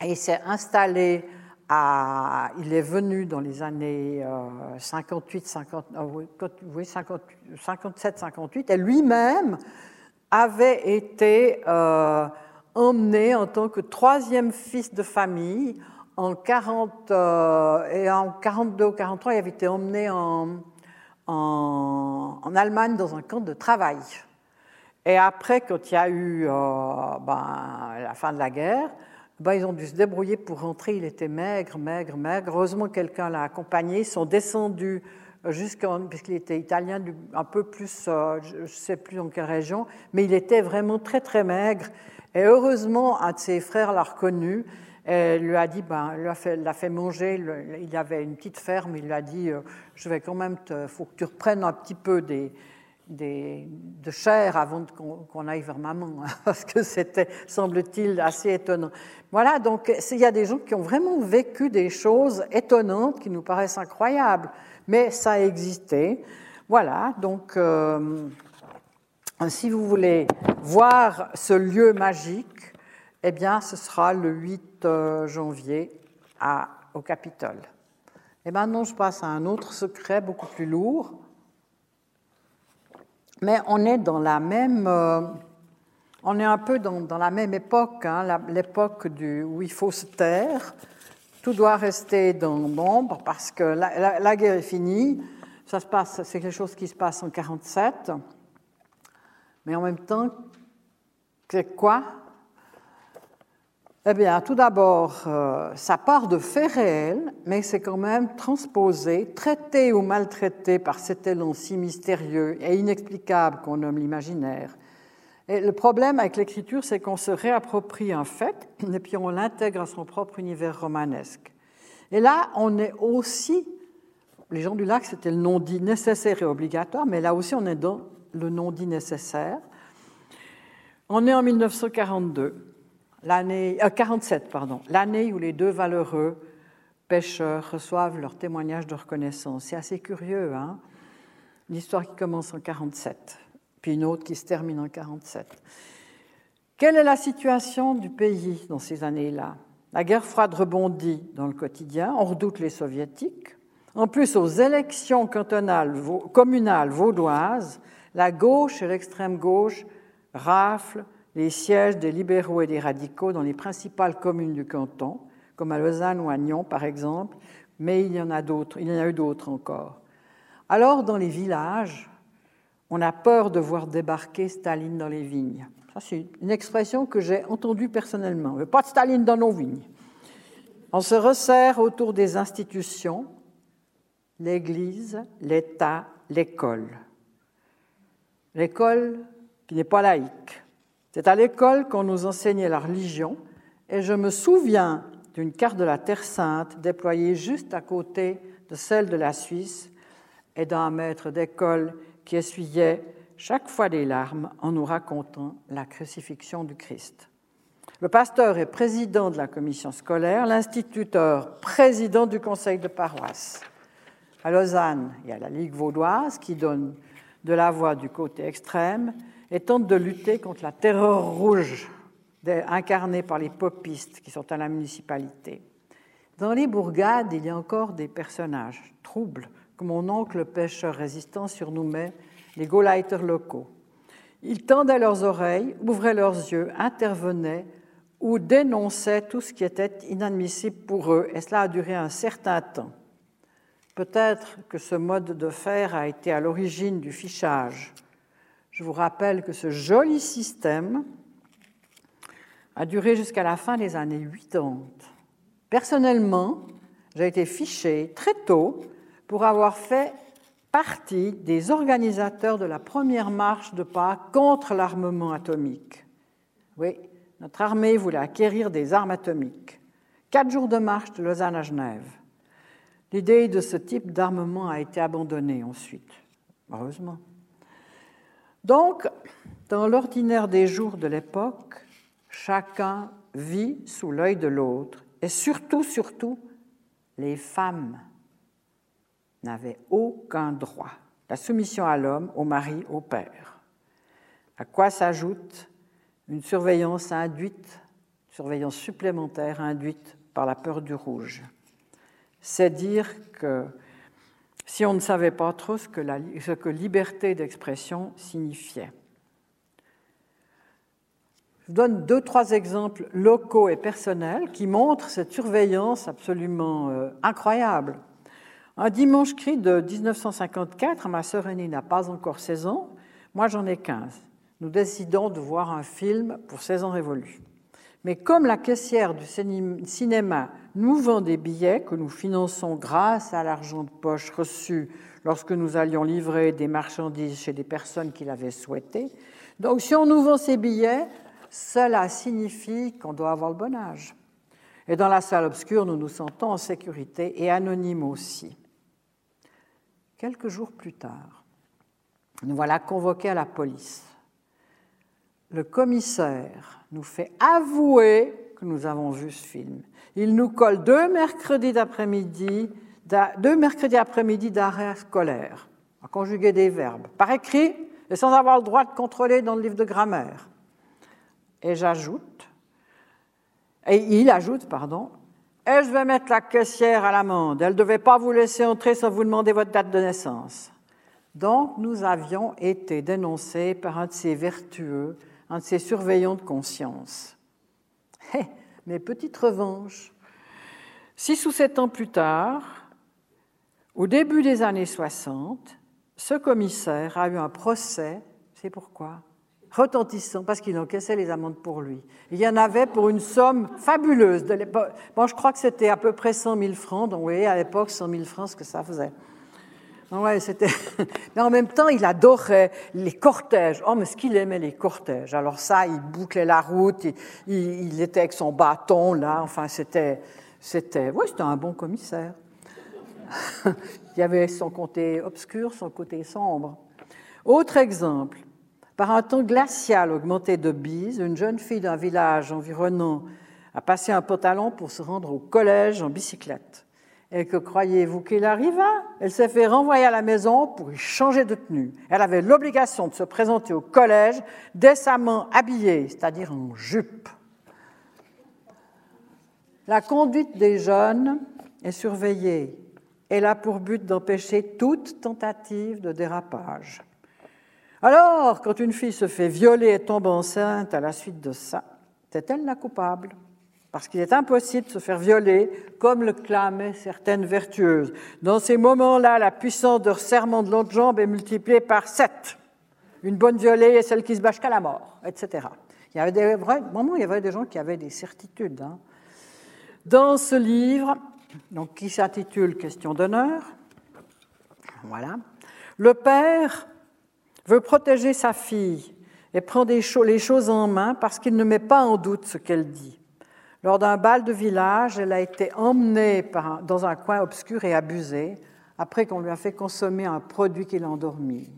et s'est installé il est venu dans les années 58, 50, 57, 58, et lui-même avait été euh, emmené en tant que troisième fils de famille en 40 euh, et en 42 ou 43, il avait été emmené en, en, Allemagne dans un camp de travail. Et après, quand il y a eu euh, ben, la fin de la guerre, ben, ils ont dû se débrouiller pour rentrer. Il était maigre, maigre, maigre. Heureusement, quelqu'un l'a accompagné. Ils sont descendus jusqu'en, puisqu'il était italien, un peu plus, euh, je ne sais plus dans quelle région, mais il était vraiment très, très maigre. Et heureusement, un de ses frères l'a reconnu et lui a dit, ben, l'a fait, manger. Il avait une petite ferme. Il lui a dit, euh, je vais quand même, il faut que tu reprennes un petit peu de chair avant qu'on aille vers maman, hein, parce que c'était, semble-t-il, assez étonnant. Voilà, donc il y a des gens qui ont vraiment vécu des choses étonnantes qui nous paraissent incroyables, mais ça a existé. Voilà, donc euh, si vous voulez voir ce lieu magique, eh bien, ce sera le 8 euh, janvier au Capitole. Et maintenant, je passe à un autre secret beaucoup plus lourd mais on est dans la même, euh, on est un peu dans, la même époque, hein, l'époque où il faut se taire, tout doit rester dans l'ombre parce que la, guerre est finie. Ça se passe, c'est quelque chose qui se passe en 47, mais en même temps, c'est quoi? Eh bien, tout d'abord, euh, ça part de faits réels, mais c'est quand même transposé, traité ou maltraité par cet élan si mystérieux et inexplicable qu'on nomme l'imaginaire. Et le problème avec l'écriture, c'est qu'on se réapproprie un fait et puis on l'intègre à son propre univers romanesque. Et là, on est aussi, les gens du lac, c'était le non-dit nécessaire et obligatoire, mais là aussi, on est dans le non-dit nécessaire. On est en 1942 l'année 47, euh, pardon, l'année où les deux valeureux pêcheurs reçoivent leur témoignage de reconnaissance. C'est assez curieux, hein L'histoire qui commence en 47, puis une autre qui se termine en 47. Quelle est la situation du pays dans ces années-là? La guerre froide rebondit dans le quotidien, on redoute les soviétiques. En plus, aux élections cantonales, communales vaudoises, la gauche et l'extrême gauche raflent les sièges des libéraux et des radicaux dans les principales communes du canton, comme à Lausanne ou à Nyon par exemple, mais il y en a d'autres, eu d'autres encore. Alors, dans les villages, on a peur de voir débarquer Staline dans les vignes. Ça, c'est une expression que j'ai entendue personnellement. On veut pas de Staline dans nos vignes. on se resserre autour des institutions, l'Église, l'État, l'école. L'école qui n'est pas laïque. C'est à l'école qu'on nous enseignait la religion, et je me souviens d'une carte de la Terre Sainte déployée juste à côté de celle de la Suisse et d'un maître d'école qui essuyait chaque fois des larmes en nous racontant la crucifixion du Christ. Le pasteur est président de la commission scolaire, l'instituteur président du conseil de paroisse. À Lausanne, il y a la Ligue vaudoise qui donne de la voix du côté extrême et tente de lutter contre la terreur rouge incarnée par les popistes qui sont à la municipalité. Dans les bourgades, il y a encore des personnages troubles, que mon oncle pêcheur résistant surnommait les Gauleiters locaux. Ils tendaient leurs oreilles, ouvraient leurs yeux, intervenaient ou dénonçaient tout ce qui était inadmissible pour eux, et cela a duré un certain temps. Peut-être que ce mode de faire a été à l'origine du fichage. Je vous rappelle que ce joli système a duré jusqu'à la fin des années 80. Personnellement, j'ai été fiché très tôt pour avoir fait partie des organisateurs de la première marche de pas contre l'armement atomique. Oui, notre armée voulait acquérir des armes atomiques. Quatre jours de marche de Lausanne à Genève. L'idée de ce type d'armement a été abandonnée ensuite, heureusement. Donc, dans l'ordinaire des jours de l'époque, chacun vit sous l'œil de l'autre, et surtout, surtout, les femmes n'avaient aucun droit. La soumission à l'homme, au mari, au père. À quoi s'ajoute une surveillance induite, surveillance supplémentaire induite par la peur du rouge. C'est dire que si on ne savait pas trop ce que, liberté d'expression signifiait. Je donne deux, trois exemples locaux et personnels qui montrent cette surveillance absolument euh, incroyable. Un dimanche cri de 1954, ma sœur aînée n'a pas encore 16 ans, moi j'en ai 15. Nous décidons de voir un film pour 16 ans révolus. Mais comme la caissière du cinéma nous vend des billets que nous finançons grâce à l'argent de poche reçu lorsque nous allions livrer des marchandises chez des personnes qui l'avaient souhaité, donc si on nous vend ces billets, cela signifie qu'on doit avoir le bon âge. Et dans la salle obscure, nous nous sentons en sécurité et anonymes aussi. Quelques jours plus tard, nous voilà convoqués à la police. Le commissaire nous fait avouer que nous avons vu ce film. Il nous colle deux mercredis d'après-midi, deux mercredis après-midi d'arrêt scolaire, à conjuguer des verbes, par écrit et sans avoir le droit de contrôler dans le livre de grammaire. Et j'ajoute, et il ajoute, pardon, et je vais mettre la caissière à l'amende? Elle ne devait pas vous laisser entrer sans vous demander votre date de naissance. Donc, nous avions été dénoncés par un de ces vertueux, un de ces surveillants de conscience. Hé, mes petites revanches. Six ou sept ans plus tard, au début des années 60, ce commissaire a eu un procès, c'est pourquoi? Retentissant parce qu'il encaissait les amendes pour lui. Il y en avait pour une somme fabuleuse. De bon, je crois que c'était à peu près 100 000 francs. Donc, vous voyez, à l'époque, 100 000 francs, ce que ça faisait. Ouais, c'était. Mais en même temps, il adorait les cortèges. Oh, mais ce qu'il aimait les cortèges. Alors ça, il bouclait la route, il, était avec son bâton là. Enfin, c'était, c'était, c'était un bon commissaire. il y avait son côté obscur, son côté sombre. Autre exemple, par un temps glacial augmenté de bise, une jeune fille d'un village environnant a passé un pantalon pour se rendre au collège en bicyclette. Et que croyez-vous qu'il arriva? Elle s'est fait renvoyer à la maison pour y changer de tenue. Elle avait l'obligation de se présenter au collège décemment habillée, c'est-à-dire en jupe. La conduite des jeunes est surveillée. Elle a pour but d'empêcher toute tentative de dérapage. Alors, quand une fille se fait violer et tombe enceinte à la suite de ça, c'est elle la coupable. Parce qu'il est impossible de se faire violer, comme le clamaient certaines vertueuses. Dans ces moments-là, la puissance de resserrement de l'autre jambe est multipliée par sept. Une bonne violée est celle qui se bâche qu'à la mort, etc. Il y avait des vrais moments, il y avait des gens qui avaient des certitudes. Hein. Dans ce livre, donc, qui s'intitule Question d'honneur, voilà, le père veut protéger sa fille et prend les choses en main parce qu'il ne met pas en doute ce qu'elle dit. Lors d'un bal de village, elle a été emmenée dans un coin obscur et abusée après qu'on lui a fait consommer un produit qui l'endormit.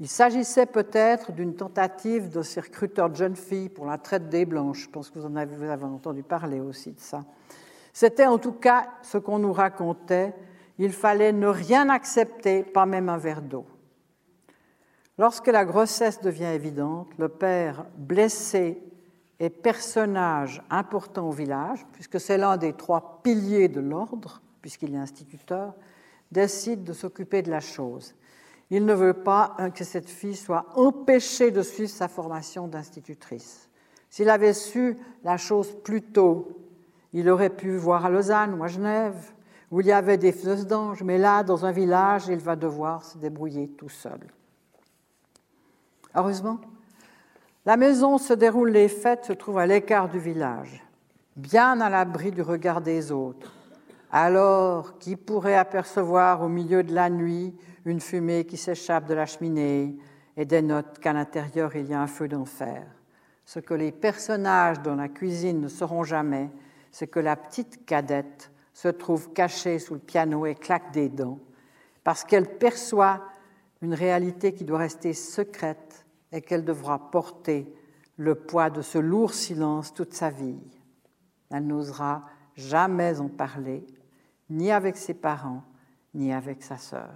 Il s'agissait peut-être d'une tentative de ces recruteurs de jeunes filles pour la traite des blanches. Je pense que vous en avez, vous avez entendu parler aussi de ça. C'était en tout cas ce qu'on nous racontait. Il fallait ne rien accepter, pas même un verre d'eau. Lorsque la grossesse devient évidente, le père, blessé et personnage important au village, puisque c'est l'un des trois piliers de l'ordre, puisqu'il est instituteur, décide de s'occuper de la chose. Il ne veut pas que cette fille soit empêchée de suivre sa formation d'institutrice. S'il avait su la chose plus tôt, il aurait pu voir à Lausanne ou à Genève, où il y avait des feux d'ange, mais là, dans un village, il va devoir se débrouiller tout seul. Heureusement, la maison se déroulent les fêtes se trouve à l'écart du village, bien à l'abri du regard des autres. Alors, qui pourrait apercevoir au milieu de la nuit une fumée qui s'échappe de la cheminée et dénote qu'à l'intérieur il y a un feu d'enfer? Ce que les personnages dans la cuisine ne sauront jamais, c'est que la petite cadette se trouve cachée sous le piano et claque des dents, parce qu'elle perçoit une réalité qui doit rester secrète et qu'elle devra porter le poids de ce lourd silence toute sa vie. Elle n'osera jamais en parler, ni avec ses parents, ni avec sa sœur.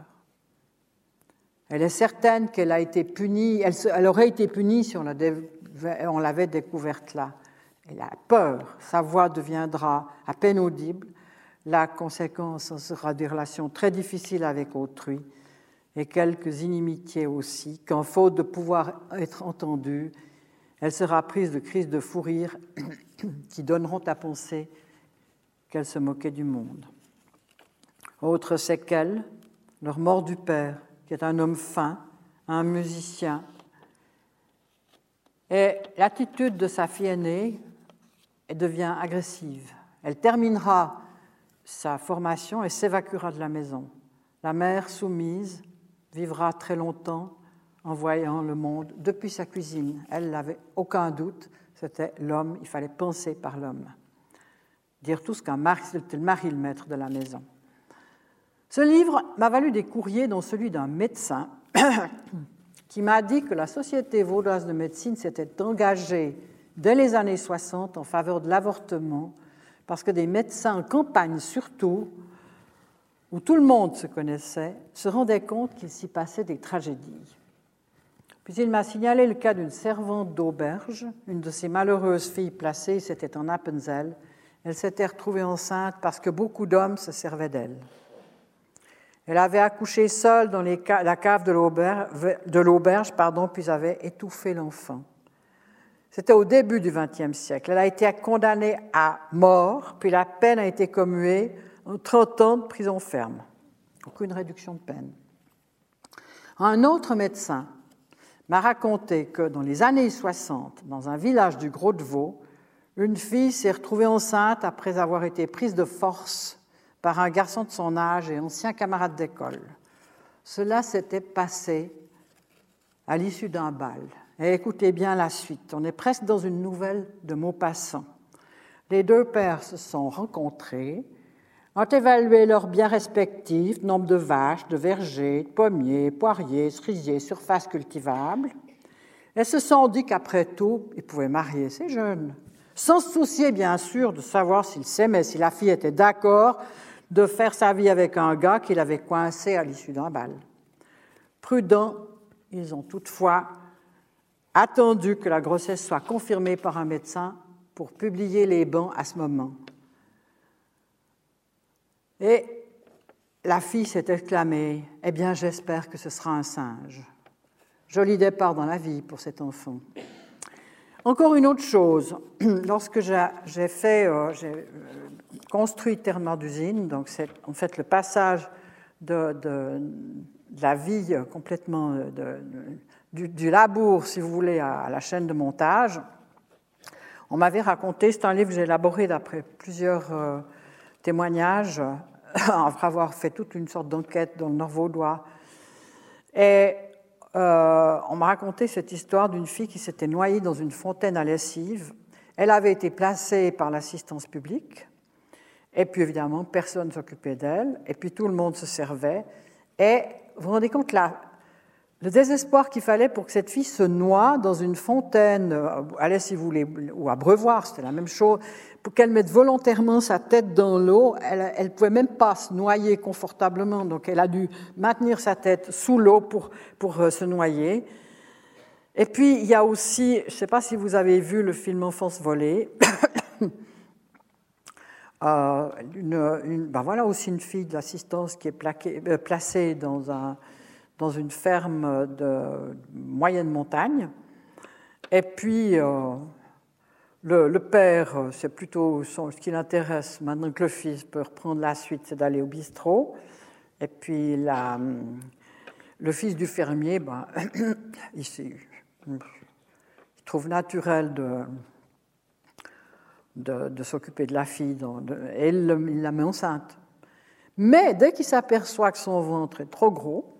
Elle est certaine qu'elle a été punie, elle, aurait été punie si on l'avait découverte là, elle a peur, sa voix deviendra à peine audible, la conséquence sera des relations très difficiles avec autrui et quelques inimitiés aussi, qu'en faute de pouvoir être entendue, elle sera prise de crises de fou rire qui donneront à penser qu'elle se moquait du monde. Autre séquelle, leur mort du père, qui est un homme fin, un musicien. Et l'attitude de sa fille aînée, devient agressive. Elle terminera sa formation et s'évacuera de la maison. La mère soumise vivra très longtemps en voyant le monde depuis sa cuisine. Elle n'avait aucun doute, c'était l'homme, il fallait penser par l'homme. Dire tout ce qu'un mari, c'était le mari le maître de la maison. Ce livre m'a valu des courriers, dont celui d'un médecin, qui m'a dit que la Société vaudoise de médecine s'était engagée dès les années 60 en faveur de l'avortement, parce que des médecins en campagne surtout, où tout le monde se connaissait, se rendaient compte qu'il s'y passait des tragédies. Puis il m'a signalé le cas d'une servante d'auberge, une de ces malheureuses filles placées, c'était en Appenzell. Elle s'était retrouvée enceinte parce que beaucoup d'hommes se servaient d'elle. Elle avait accouché seule dans la cave de l'auberge, puis avait étouffé l'enfant. C'était au début du XXe siècle. Elle a été condamnée à mort, puis la peine a été commuée 30 ans de prison ferme. Aucune réduction de peine. Un autre médecin m'a raconté que dans les années 60, dans un village du Gros-de-Vaux, une fille s'est retrouvée enceinte après avoir été prise de force par un garçon de son âge et ancien camarade d'école. Cela s'était passé à l'issue d'un bal. Et écoutez bien la suite. On est presque dans une nouvelle de Maupassant. Les deux pères se sont rencontrés, ont évalué leurs biens respectifs, nombre de vaches, de vergers, de pommiers, poiriers, cerisiers, surface cultivable, et se sont dit qu'après tout, ils pouvaient marier ces jeunes, sans se soucier bien sûr de savoir s'ils s'aimaient, si la fille était d'accord de faire sa vie avec un gars qu'il avait coincé à l'issue d'un bal. Prudents, ils ont toutefois attendu que la grossesse soit confirmée par un médecin pour publier les bans à ce moment. Et la fille s'est exclamée Eh bien, j'espère que ce sera un singe. Joli départ dans la vie pour cet enfant. Encore une autre chose, lorsque j'ai fait, euh, j'ai euh, construit Terre d'usine, donc c'est en fait le passage de, la vie complètement de, du, labour, si vous voulez, à, la chaîne de montage, On m'avait raconté, c'est un livre que j'ai élaboré d'après plusieurs euh, témoignages, après avoir fait toute une sorte d'enquête dans le Nord Vaudois. Et euh, on m'a raconté cette histoire d'une fille qui s'était noyée dans une fontaine à lessive. Elle avait été placée par l'assistance publique. Et puis évidemment, personne ne s'occupait d'elle. Et puis tout le monde se servait. Et vous vous rendez compte là, le désespoir qu'il fallait pour que cette fille se noie dans une fontaine, euh, allez si vous voulez, ou à Brevoir, c'était la même chose, qu'elle mette volontairement sa tête dans l'eau, elle ne pouvait même pas se noyer confortablement, donc elle a dû maintenir sa tête sous l'eau pour, pour euh, se noyer. Et puis il y a aussi, je ne sais pas si vous avez vu le film Enfance volée, euh, une, ben voilà aussi une fille d'assistance qui est plaquée, placée dans un dans une ferme de moyenne montagne. Et puis, euh, le, père, c'est plutôt ce qui l'intéresse maintenant que le fils peut reprendre la suite, c'est d'aller au bistrot. Et puis, la, le fils du fermier, ben, il, il, trouve naturel de, s'occuper de la fille et il, la met enceinte. Mais dès qu'il s'aperçoit que son ventre est trop gros,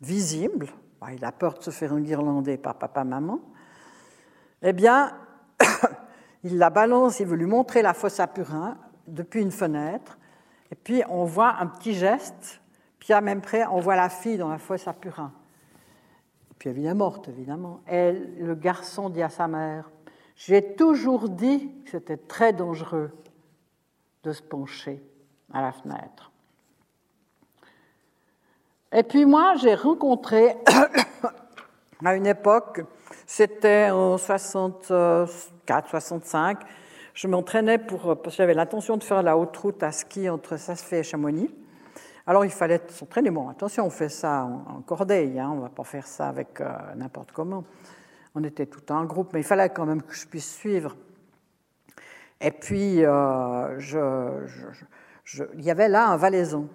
visible, bah, il a peur de se faire enguirlander par papa-maman, eh bien, il la balance, il veut lui montrer la fosse à purin depuis une fenêtre, et puis on voit un petit geste, puis à même près, on voit la fille dans la fosse à purin. puis elle est morte, évidemment. Et le garçon dit à sa mère, j'ai toujours dit que c'était très dangereux de se pencher à la fenêtre. Et puis moi, j'ai rencontré à une époque, c'était en 64, 65, je m'entraînais pour, parce que j'avais l'intention de faire la haute route à ski entre Sassfay et Chamonix. Alors il fallait s'entraîner. Bon, attention, on fait ça en, cordeille, hein, on ne va pas faire ça avec euh, n'importe comment. On était tout en groupe, mais il fallait quand même que je puisse suivre. Et puis, euh, il y avait là un valaisan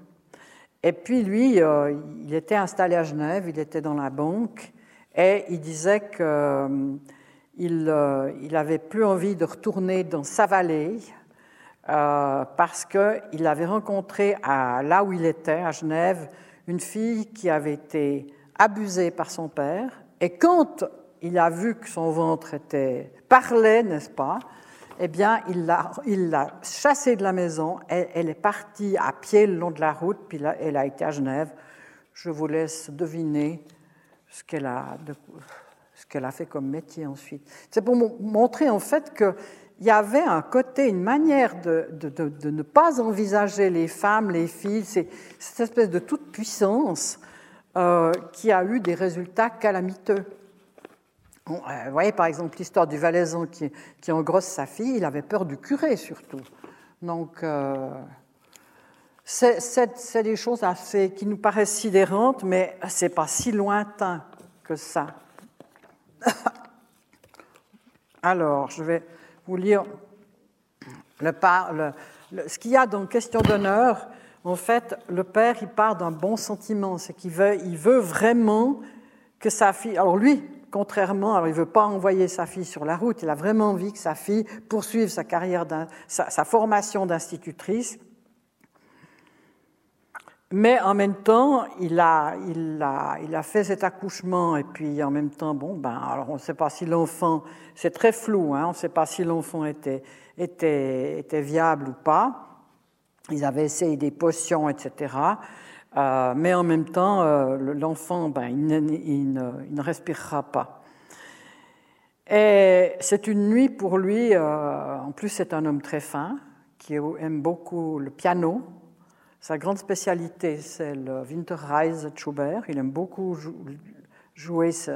et puis lui, euh, il était installé à Genève, il était dans la banque, et il disait euh, il avait plus envie de retourner dans sa vallée euh, parce qu'il avait rencontré là où il était, à Genève, une fille qui avait été abusée par son père. Et quand il a vu que son ventre était parlait, n'est-ce pas eh bien, il l'a chassée de la maison. Elle, est partie à pied le long de la route, puis elle a été à Genève. Je vous laisse deviner ce qu'elle a, a, fait comme métier ensuite. C'est pour montrer en fait qu'il y avait un côté, une manière de, ne pas envisager les femmes, les filles, cette espèce de toute puissance euh, qui a eu des résultats calamiteux. Euh, vous voyez par exemple l'histoire du Valaisan qui, qui, engrosse sa fille, il avait peur du curé surtout. Donc, euh, c'est des choses assez, qui nous paraissent sidérantes, mais c'est pas si lointain que ça. Alors, je vais vous lire le, le, ce qu'il y a dans Question d'honneur. En fait, le père, il part d'un bon sentiment, c'est qu'il veut, il veut vraiment que sa fille. Alors lui, contrairement, il ne veut pas envoyer sa fille sur la route, il a vraiment envie que sa fille poursuive sa carrière, sa formation d'institutrice. Mais en même temps, il a, fait cet accouchement et puis en même temps, bon, ben, alors on ne sait pas si l'enfant, c'est très flou, hein, on ne sait pas si l'enfant était, viable ou pas. Ils avaient essayé des potions, etc. Euh, mais en même temps, euh, l'enfant, ben, il, ne, respirera pas. Et c'est une nuit pour lui, euh, en plus c'est un homme très fin, qui aime beaucoup le piano. Sa grande spécialité, c'est le Winterreise Schubert. Il aime beaucoup jouer ce,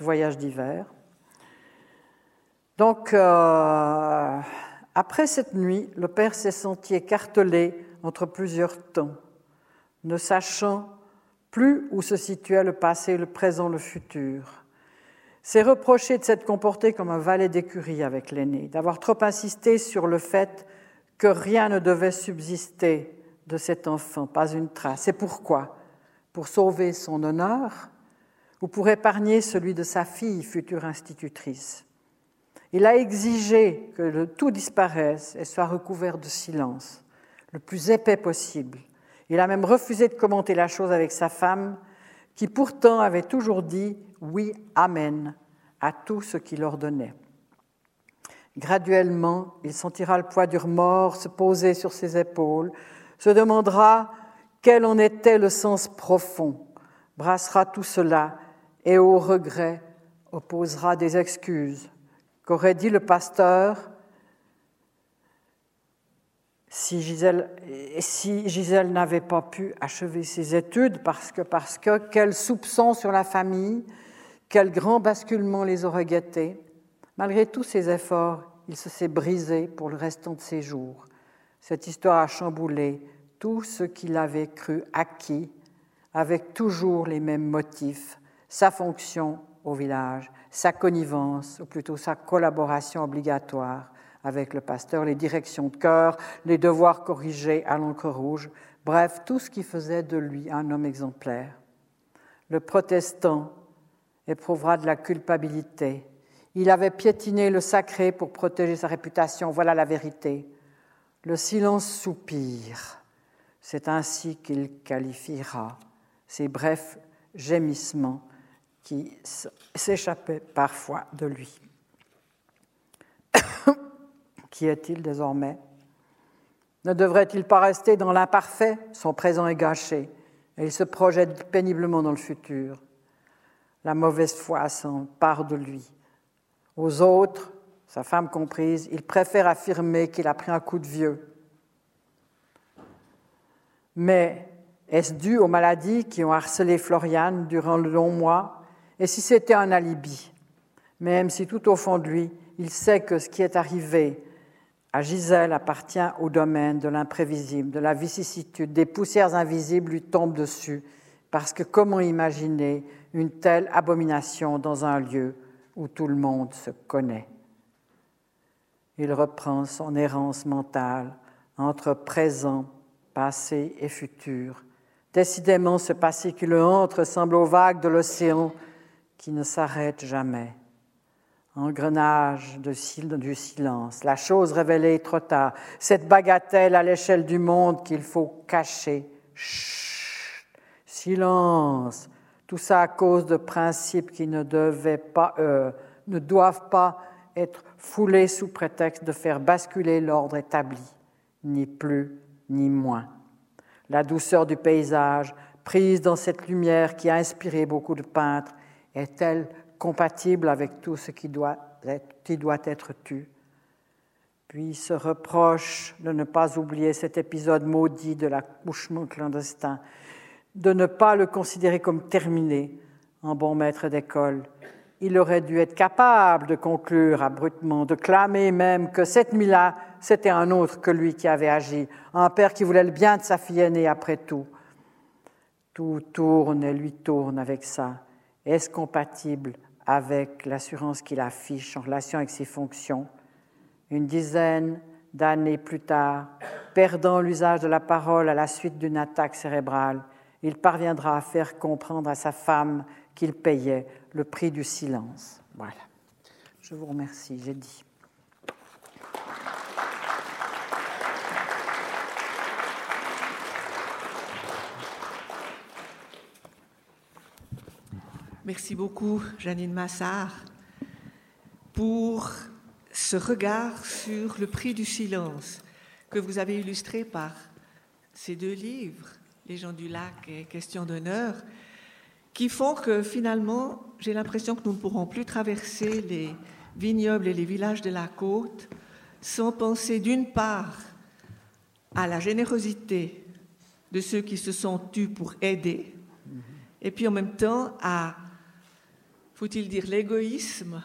voyage d'hiver. Donc, après cette nuit, le père s'est senti écartelé entre plusieurs temps ne sachant plus où se situait le passé, le présent, le futur. C'est reproché de s'être comporté comme un valet d'écurie avec l'aîné, d'avoir trop insisté sur le fait que rien ne devait subsister de cet enfant, pas une trace. Et pourquoi Pour sauver son honneur ou pour épargner celui de sa fille, future institutrice Il a exigé que tout disparaisse et soit recouvert de silence, le plus épais possible. Il a même refusé de commenter la chose avec sa femme, qui pourtant avait toujours dit oui, Amen à tout ce qu'il ordonnait. Graduellement, il sentira le poids du remords se poser sur ses épaules, se demandera quel en était le sens profond, brassera tout cela et au regret opposera des excuses. Qu'aurait dit le pasteur si Gisèle, n'avait pas pu achever ses études parce que, parce que quel soupçon sur la famille, quel grand basculement les aurait guettés. Malgré tous ses efforts, il se s'est brisé pour le restant de ses jours. Cette histoire a chamboulé tout ce qu'il avait cru acquis, avec toujours les mêmes motifs, sa fonction au village, sa connivence, ou plutôt sa collaboration obligatoire avec le pasteur, les directions de cœur, les devoirs corrigés à l'encre rouge, bref, tout ce qui faisait de lui un homme exemplaire. Le protestant éprouvera de la culpabilité. Il avait piétiné le sacré pour protéger sa réputation, voilà la vérité. Le silence soupire, c'est ainsi qu'il qualifiera ces brefs gémissements qui s'échappaient parfois de lui. Qui est-il désormais? Ne devrait-il pas rester dans l'imparfait Son présent est gâché et il se projette péniblement dans le futur? La mauvaise foi s'empare de lui. Aux autres, sa femme comprise, il préfère affirmer qu'il a pris un coup de vieux. Mais est-ce dû aux maladies qui ont harcelé Floriane durant le long mois? Et si c'était un alibi? Même si tout au fond de lui, il sait que ce qui est arrivé à Gisèle appartient au domaine de l'imprévisible, de la vicissitude, des poussières invisibles lui tombent dessus, parce que comment imaginer une telle abomination dans un lieu où tout le monde se connaît? Il reprend son errance mentale entre présent, passé et futur. Décidément, ce passé qui le entre semble aux vagues de l'océan qui ne s'arrête jamais. Engrenage de, du silence, la chose révélée trop tard, cette bagatelle à l'échelle du monde qu'il faut cacher. Chut, silence, tout ça à cause de principes qui ne, devaient pas, euh, ne doivent pas être foulés sous prétexte de faire basculer l'ordre établi, ni plus ni moins. La douceur du paysage, prise dans cette lumière qui a inspiré beaucoup de peintres, est-elle compatible avec tout ce qui doit être, tu? Puis se reproche de ne pas oublier cet épisode maudit de l'accouchement clandestin, de ne pas le considérer comme terminé en bon maître d'école. Il aurait dû être capable de conclure abruptement, de clamer même que cette nuit-là, c'était un autre que lui qui avait agi, un père qui voulait le bien de sa fille aînée après tout. Tout tourne et lui tourne avec ça. Est-ce compatible avec l'assurance qu'il affiche en relation avec ses fonctions? Une dizaine d'années plus tard, perdant l'usage de la parole à la suite d'une attaque cérébrale, il parviendra à faire comprendre à sa femme qu'il payait le prix du silence. Voilà. Je vous remercie, j'ai dit. Merci beaucoup, Janine Massard, pour ce regard sur le prix du silence que vous avez illustré par ces deux livres, Les gens du lac et Question d'honneur, qui font que finalement, j'ai l'impression que nous ne pourrons plus traverser les vignobles et les villages de la côte sans penser d'une part à la générosité de ceux qui se sont tus pour aider, et puis en même temps à faut-il dire, l'égoïsme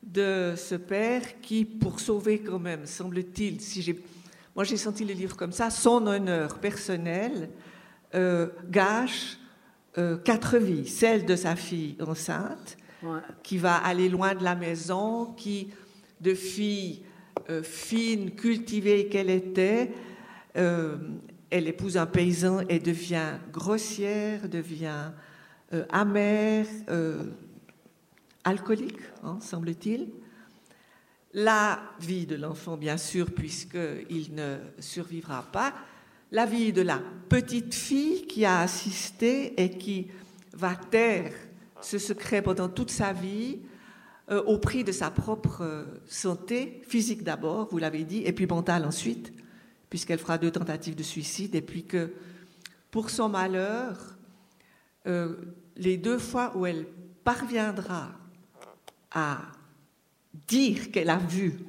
de ce père qui, pour sauver quand même, semble-t-il, si j'ai, moi j'ai senti le livre comme ça, son honneur personnel, euh, gâche euh, quatre vies, celle de sa fille enceinte, qui va aller loin de la maison, qui, de fille euh, fine, cultivée qu'elle était, elle épouse un paysan et devient grossière, devient amère, alcoolique, hein, semble-t-il. la vie de l'enfant, bien sûr, puisqu'il ne survivra pas, la vie de la petite fille qui a assisté et qui va taire ce secret pendant toute sa vie euh, au prix de sa propre euh, santé, physique d'abord, vous l'avez dit, et puis mentale ensuite, puisqu'elle fera deux tentatives de suicide, et puis que pour son malheur, euh, les deux fois où elle parviendra à dire qu'elle a vu,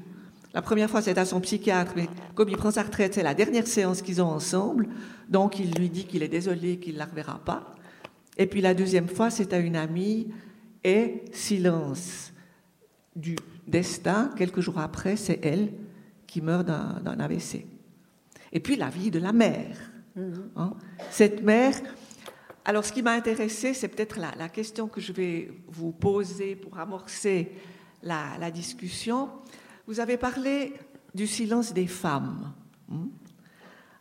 la première fois c'est à son psychiatre, mais comme il prend sa retraite, c'est la dernière séance qu'ils ont ensemble, donc il lui dit qu'il est désolé qu'il ne la reverra pas. Et puis la deuxième fois, c'est à une amie, et silence du destin, quelques jours après, c'est elle qui meurt d'un AVC. Et puis la vie de la mère. Mm-hmm. Hein? Cette mère, alors ce qui m'a intéressé, c'est peut-être la, question que je vais vous poser pour amorcer la, discussion. Vous avez parlé du silence des femmes. Hein.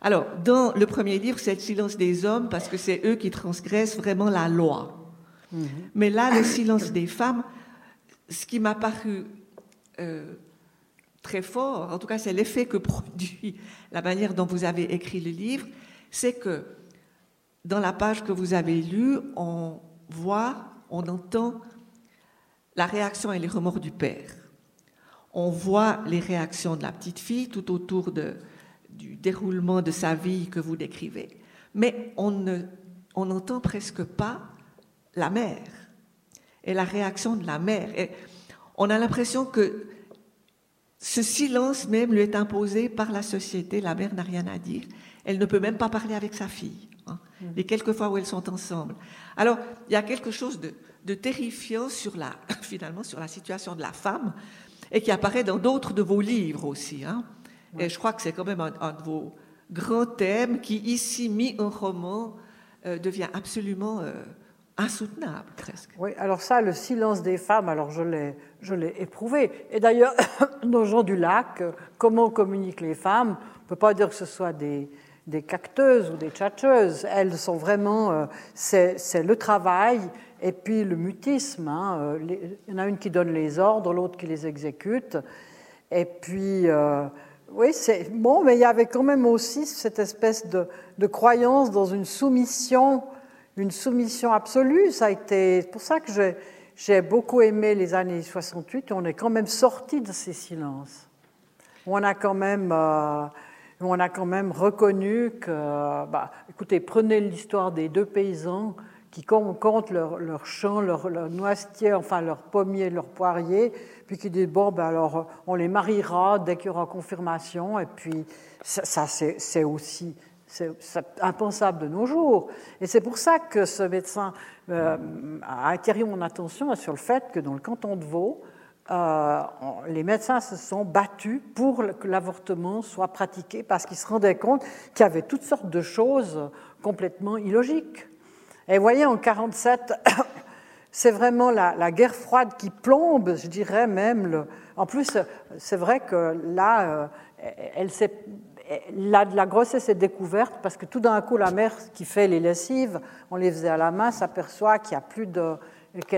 Alors, dans le premier livre, c'est le silence des hommes parce que c'est eux qui transgressent vraiment la loi. Mm-hmm. Mais là, le silence des femmes, ce qui m'a paru euh, très fort, en tout cas c'est l'effet que produit la manière dont vous avez écrit le livre, c'est que dans la page que vous avez lue, on voit, on entend la réaction et les remords du père. On voit les réactions de la petite fille tout autour de, du déroulement de sa vie que vous décrivez. Mais on n'entend presque pas la mère et la réaction de la mère. Et on a l'impression que ce silence même lui est imposé par la société. La mère n'a rien à dire. Elle ne peut même pas parler avec sa fille. Hein, mm. les quelques fois où elles sont ensemble. Alors, il y a quelque chose de, terrifiant sur la, finalement sur la situation de la femme et qui apparaît dans d'autres de vos livres aussi. Hein. Et je crois que c'est quand même un, de vos grands thèmes qui, ici mis en roman, euh, devient absolument euh, insoutenable presque. Oui, alors ça, le silence des femmes, alors je l'ai, je l'ai éprouvé. Et d'ailleurs, nos gens du lac, comment communiquent les femmes On ne peut pas dire que ce soit des, des cacteuses ou des tchatcheuses. Elles sont vraiment, euh, c'est, le travail et puis le mutisme. Hein. Euh, il y en a une qui donne les ordres, l'autre qui les exécute. Et puis, euh, oui, c'est bon, mais il y avait quand même aussi cette espèce de, croyance dans une soumission une soumission absolue. Ça a été pour ça que j'ai beaucoup aimé les années 68. On est quand même sorti de ces silences. On a quand même, euh, on a quand même reconnu que, bah, écoutez, prenez l'histoire des deux paysans qui comptent leurs leur champs, leurs leur noisetiers, enfin leurs pommiers, leurs poiriers, puis qui disent bon, ben alors on les mariera dès qu'il y aura confirmation, et puis ça, c'est aussi impensable de nos jours. Et c'est pour ça que ce médecin euh, a attiré mon attention sur le fait que dans le canton de Vaud, euh, les médecins se sont battus pour que l'avortement soit pratiqué parce qu'ils se rendaient compte qu'il y avait toutes sortes de choses complètement illogiques. Et vous voyez, en 47, c'est vraiment la, guerre froide qui plombe, je dirais même. En plus, c'est vrai que là, euh, elle la, grossesse est découverte parce que tout d'un coup, la mère qui fait les lessives, on les faisait à la main, s'aperçoit qu'elle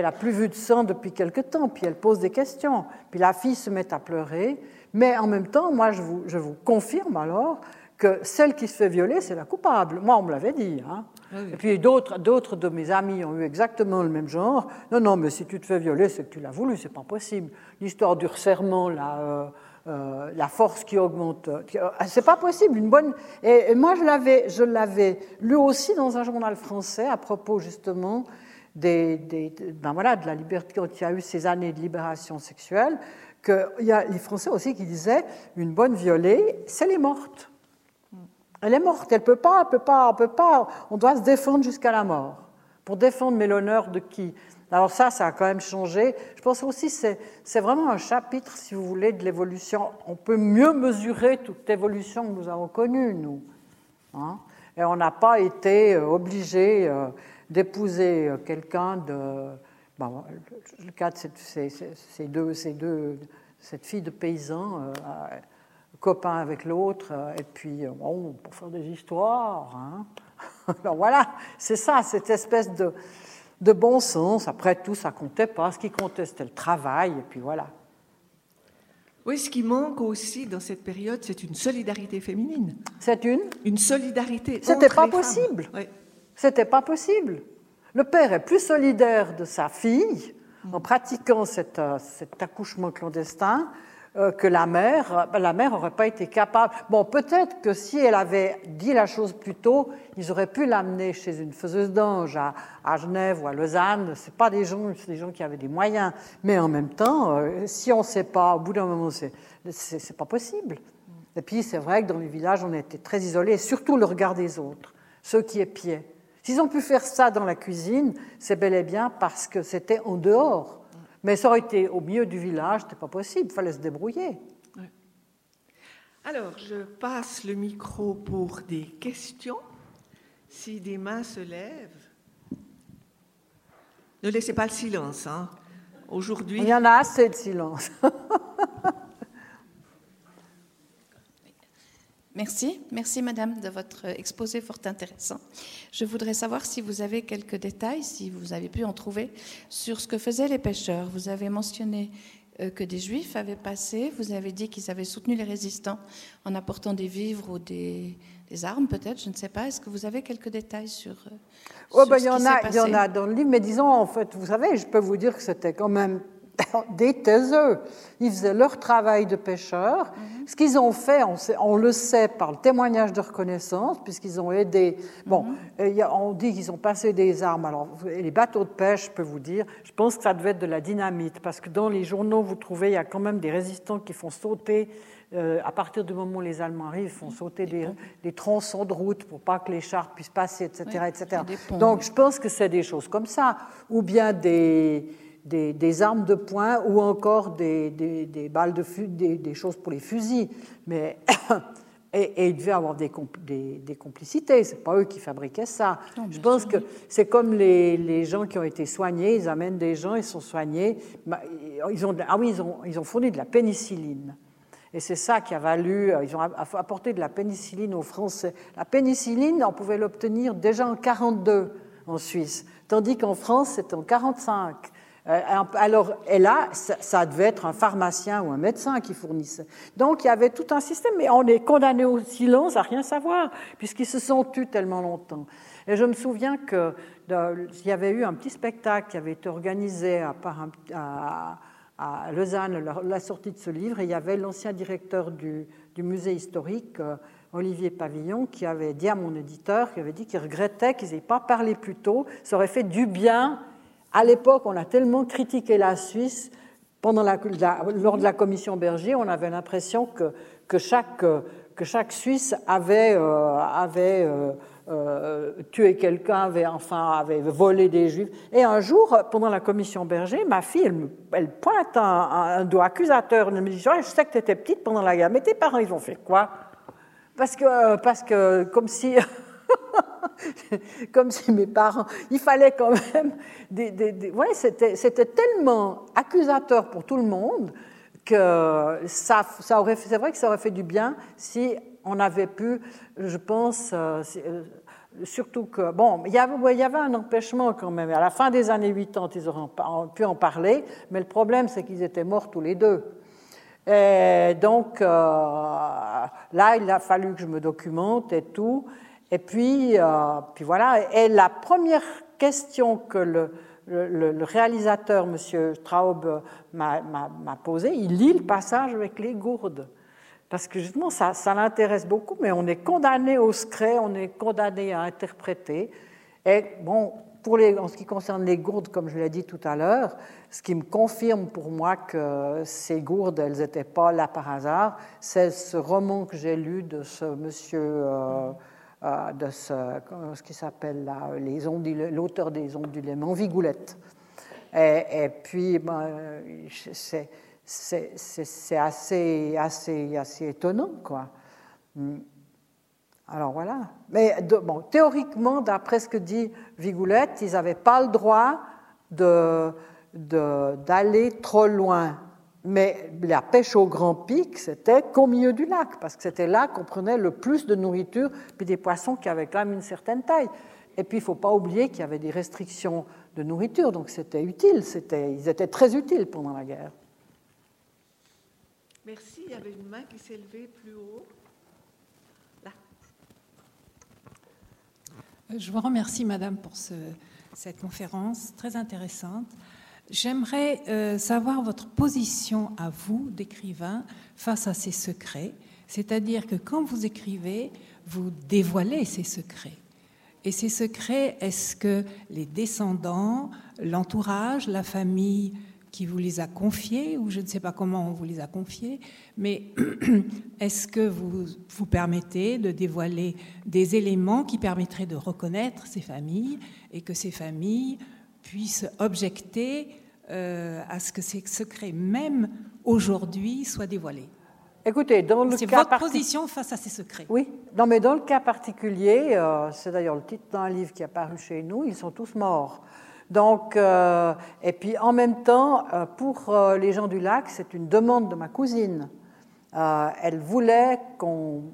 a plus vu de sang depuis quelque temps, puis elle pose des questions. Puis la fille se met à pleurer, mais en même temps, moi, je vous confirme alors que celle qui se fait violer, c'est la coupable. Moi, on me l'avait dit. Hein. Et puis d'autres, de mes amis ont eu exactement le même genre. Non, non, mais si tu te fais violer, c'est que tu l'as voulu, c'est pas possible. L'histoire du resserrement, là. Euh, euh, la force qui augmente. Euh, c'est pas possible. Une bonne. Et, moi, je l'avais, lu aussi dans un journal français à propos justement des, des ben voilà, de la liberté quand il y a eu ces années de libération sexuelle. Qu'il y a les Français aussi qui disaient une bonne violée, c'est les morte. Elle est morte. Elle peut pas. Elle peut pas. On peut pas. On doit se défendre jusqu'à la mort. Pour défendre, mais l'honneur de qui? Alors ça, ça a quand même changé. Je pense aussi que c'est vraiment un chapitre, si vous voulez, de l'évolution. On peut mieux mesurer toute l'évolution que nous avons connue, nous. Hein. Et on n'a pas été euh, obligé euh, d'épouser euh, quelqu'un de... le cas de ces, deux, deux, cette fille de paysan, copain avec l'autre, et puis, bon, pour faire des histoires. Hein. Alors voilà, c'est ça, cette espèce de de bon sens. Après tout, ça comptait pas. Ce qui comptait, c'était le travail, et puis voilà. Oui, ce qui manque aussi dans cette période, c'est une solidarité féminine. C'est une? Une solidarité. C'était pas les possible. Oui. C'était pas possible. Le père est plus solidaire de sa fille en pratiquant cet, euh, cet accouchement clandestin euh, que la mère. Ben, la mère n'aurait pas été capable. Bon, peut-être que si elle avait dit la chose plus tôt, ils auraient pu l'amener chez une faiseuse d'ange à, Genève ou à Lausanne. C'est pas des gens, c'est des gens qui avaient des moyens. Mais en même temps, euh, si on ne sait pas, au bout d'un moment, c'est c'est pas possible. Et puis c'est vrai que dans les villages, on était très isolés, et surtout le regard des autres, ceux qui épiaient. S'ils ont pu faire ça dans la cuisine, c'est bel et bien parce que c'était en dehors. Mais ça aurait été au milieu du village, c'était pas possible, il fallait se débrouiller. Alors, je passe le micro pour des questions. Si des mains se lèvent, ne laissez pas le silence. Hein. Aujourd'hui, Il y en a assez de silence. Merci, merci Madame de votre exposé fort intéressant. Je voudrais savoir si vous avez quelques détails, si vous avez pu en trouver, sur ce que faisaient les pêcheurs. Vous avez mentionné euh, que des Juifs avaient passé, vous avez dit qu'ils avaient soutenu les résistants en apportant des vivres ou des, des armes peut-être, je ne sais pas. Est-ce que vous avez quelques détails sur, euh, Oh, sur ben, ce il, y en a, il y en a dans le livre, mais disons, en fait, vous savez, je peux vous dire que c'était quand même des taiseux. Ils faisaient leur travail de pêcheurs. Mhm. Ce qu'ils ont fait, on, sait- on le sait par le témoignage de reconnaissance, puisqu'ils ont aidé. Bon, Mhm. euh, on dit qu'ils ont passé des armes. Alors, les bateaux de pêche, je peux vous dire, je pense que ça devait être de la dynamite, parce que dans les journaux, vous trouvez, il y a quand même des résistants qui font sauter. euh, à partir du moment où les Allemands arrivent, ils font sauter des, des tronçons de route pour pas que les chars puissent passer, etc. Oui, etc. Donc, je pense que c'est des choses comme ça, ou bien des, des, des armes de poing, ou encore des, des, des balles de fu- des, choses pour les fusils. Mais et, et il devait avoir des, des, complicités. C'est pas eux qui fabriquaient ça. Non, je pense sûr, que c'est comme les, les gens qui ont été soignés. Ils amènent des gens, ils sont soignés. Ils ont, ah oui, ils ont, ils ont fourni de la pénicilline. Et c'est ça qui a valu, euh, ils ont apporté de la pénicilline aux Français. La pénicilline, on pouvait l'obtenir déjà en 42 en Suisse, tandis qu'en France, c'était en 45. Euh, Alors, et là, ça, devait être un pharmacien ou un médecin qui fournissait. Donc, il y avait tout un système, mais on est condamné au silence à rien savoir, puisqu'ils se sont tus tellement longtemps. Et je me souviens que de- il y avait eu un petit spectacle qui avait été organisé à, Lausanne, la, sortie de ce livre, et il y avait l'ancien directeur du, du musée historique, euh, Olivier Pavillon, qui avait dit à mon éditeur, qui avait dit qu'il regrettait qu'ils n'aient pas parlé plus tôt, ça aurait fait du bien. À l'époque, on a tellement critiqué la Suisse, pendant la, lors de la commission Berger, on avait l'impression que, que, chaque, que chaque Suisse avait, euh, avait euh, euh, tué quelqu'un, avait, enfin, avait volé des Juifs. Et un jour, pendant la commission Berger, ma fille, elle, elle pointe un, un- doigt accusateur. Elle me dit Je sais que tu étais petite pendant la guerre, mais tes parents, ils ont fait quoi? Parce que, parce que, comme si, comme si mes parents, il fallait quand même des, des- des- c'était, c'était tellement accusateur pour tout le monde que ça, ça aurait, c'est vrai que ça aurait fait du bien si on avait pu, je pense, euh, euh, surtout que, bon, il y, avait, un empêchement quand même. À la fin des années 80, ils auraient en- pu en parler, mais le problème, c'est qu'ils étaient morts tous les deux. Et donc, euh, là, il a fallu que je me documente et tout. Et puis, euh, puis voilà. Et la première question que le, réalisateur, M. Straub, m'a posée, il lit le passage avec les gourdes. Parce que justement, ça, l'intéresse beaucoup, mais on est condamné au secret, on est condamné à interpréter. Et bon, pour les, en ce qui concerne les gourdes, comme je l'ai dit tout à l'heure, ce qui me confirme pour moi que ces gourdes, elles n'étaient pas là par hasard, c'est ce roman que j'ai lu de ce monsieur, euh, de ce, ce qui s'appelle l'auteur des onduléments, Vigoulette. Et, puis, ben, euh, c'est assez, assez, assez étonnant, quoi. Hmm. Alors voilà. Mais de- bon, théoriquement, d'après ce que dit Vigoulette, ils n'avaient pas le droit de- de- d'aller trop loin. Mais la pêche au grand pic, c'était qu'au milieu du lac, parce que c'était là qu'on prenait le plus de nourriture, puis des poissons qui avaient quand même une certaine taille. Et puis, il ne faut pas oublier qu'il y avait des restrictions de nourriture, donc c'était utile, c'était- ils étaient très utiles pendant la guerre. Merci. Il y avait une main qui s'est levée plus haut. Là. Je vous remercie, Madame, pour ce, cette conférence très intéressante. J'aimerais euh, savoir votre position à vous, d'écrivain, face à ces secrets. C'est-à-dire que quand vous écrivez, vous dévoilez ces secrets. Et ces secrets, est-ce que les descendants, l'entourage, la famille qui vous les a confiés, ou je ne sais pas comment on vous les a confiés, mais est-ce que vous vous permettez de dévoiler des éléments qui permettraient de reconnaître ces familles et que ces familles puissent objecter euh, à ce que ces secrets, même aujourd'hui, soient dévoilés Écoutez, dans le C'est cas votre position face à ces secrets. Oui, non, mais dans le cas particulier, euh, c'est d'ailleurs le titre d'un livre qui est apparu chez nous, ils sont tous morts. Donc, euh, et puis en même temps, pour les gens du lac, c'est une demande de ma cousine. Elle voulait qu'on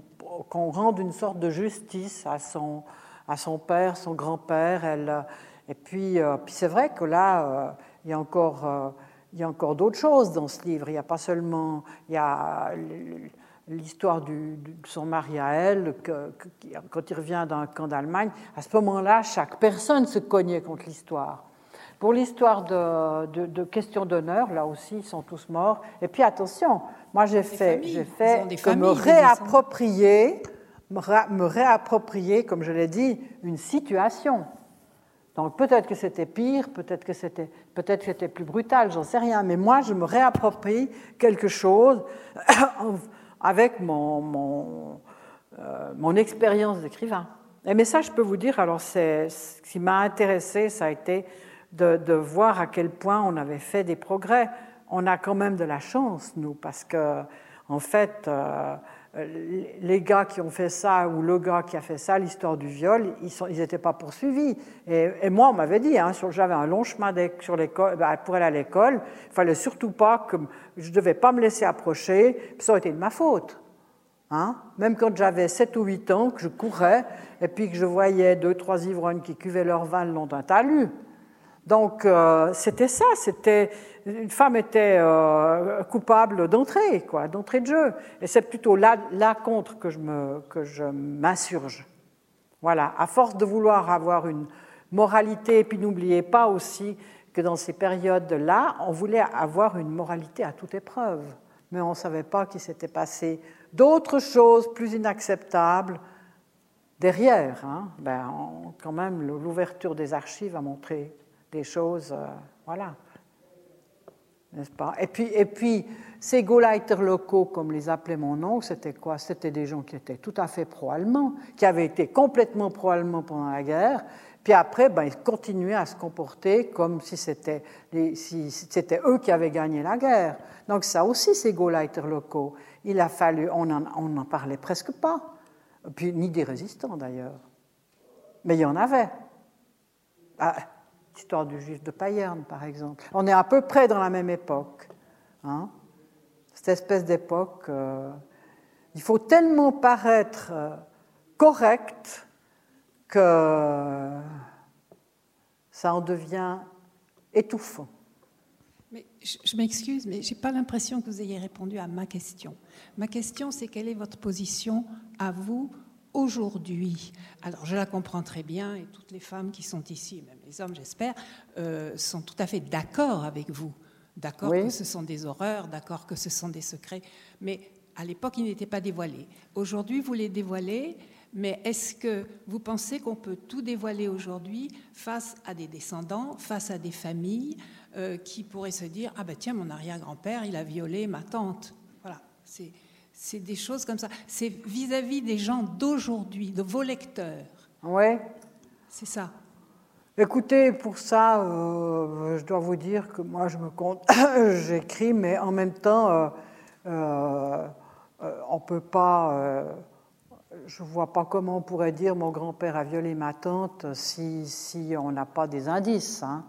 qu'on rende une sorte de justice à son, à son père, son grand-père. Elle, et puis, euh, puis c'est vrai que là, euh, il y a encore, euh, il y a encore d'autres choses dans ce livre. Il n'y a pas seulement, il y a l'histoire de son mari à elle, que- que- qui- quand il revient d'un camp d'Allemagne. À ce moment-là, chaque personne se cognait contre l'histoire. Pour l'histoire de, de, de questions d'honneur, là aussi, ils sont tous morts. Et puis attention, moi j'ai fait, j'ai fait que familles, réapproprier, me réapproprier, comme je l'ai dit, une situation. Donc peut-être que c'était pire, peut-être que c'était c'était plus brutal, j'en sais rien. Mais moi, je me réapproprie quelque chose avec mon, mon, euh, mon expérience d'écrivain. Mais ça, je peux vous dire, alors ce qui m'a intéressé, ça a été de, de voir à quel point on avait fait des progrès. On a quand même de la chance, nous, parce que en fait, euh, les gars qui ont fait ça ou le gars qui a fait ça, l'histoire du viol, ils n'étaient pas poursuivis. Et, moi, on m'avait dit, hein, j'avais un long chemin sur ben, pour aller à l'école, il fallait surtout pas que je ne devais pas me laisser approcher, puis ça aurait été de ma faute. Hein Même quand j'avais 7 ou 8 ans, que je courais, et puis que je voyais deux, trois ivrognes qui cuvaient leur vin le long d'un talus. Donc euh, c'était ça, c'était une femme était euh, coupable d'entrée, quoi, d'entrée de jeu. Et c'est plutôt là, contre que je m'insurge. Voilà, à force de vouloir avoir une moralité, et puis n'oubliez pas aussi que dans ces périodes-là, on voulait avoir une moralité à toute épreuve, mais on ne savait pas qu'il s'était passé d'autres choses plus inacceptables derrière. hein. Ben, quand même, l'ouverture des archives a montré des choses, euh, voilà, Et puis, et puis ces Gauleiters locaux, comme les appelait mon oncle, c'était quoi? C'était des gens qui étaient tout à fait pro-allemands, qui avaient été complètement pro-allemands pendant la guerre, puis après, ben, ils continuaient à se comporter comme si c'était si c'était eux qui avaient gagné la guerre. Donc ça aussi, ces Gauleiters locaux, il a fallu, on n'en parlait presque pas, puis ni des résistants d'ailleurs, mais il y en avait. Ah, L'histoire du juif de Payerne, par exemple. On est à peu près dans la même époque. hein. Cette espèce d'époque, euh, il faut tellement paraître euh, correct que ça en devient étouffant. Mais je, je m'excuse, mais je n'ai pas l'impression que vous ayez répondu à ma question. Ma question, c'est quelle est votre position à vous aujourd'hui Alors, je la comprends très bien, et toutes les femmes qui sont ici, même les hommes, j'espère, euh, sont tout à fait d'accord avec vous. D'accord Oui. que ce sont des horreurs, d'accord que ce sont des secrets. Mais à l'époque, ils n'étaient pas dévoilés. Aujourd'hui, vous les dévoilez, mais est-ce que vous pensez qu'on peut tout dévoiler aujourd'hui face à des descendants, face à des familles euh, qui pourraient se dire Ah ben tiens, mon arrière-grand-père, il a violé ma tante Voilà, c'est. C'est des choses comme ça. C'est vis-à-vis des gens d'aujourd'hui, de vos lecteurs. Ouais. C'est ça. Écoutez, pour ça, euh, je dois vous dire que moi, je me compte, j'écris, mais en même temps, euh, euh, on peut pas. je vois pas comment on pourrait dire mon grand-père a violé ma tante si, si on n'a pas des indices, hein,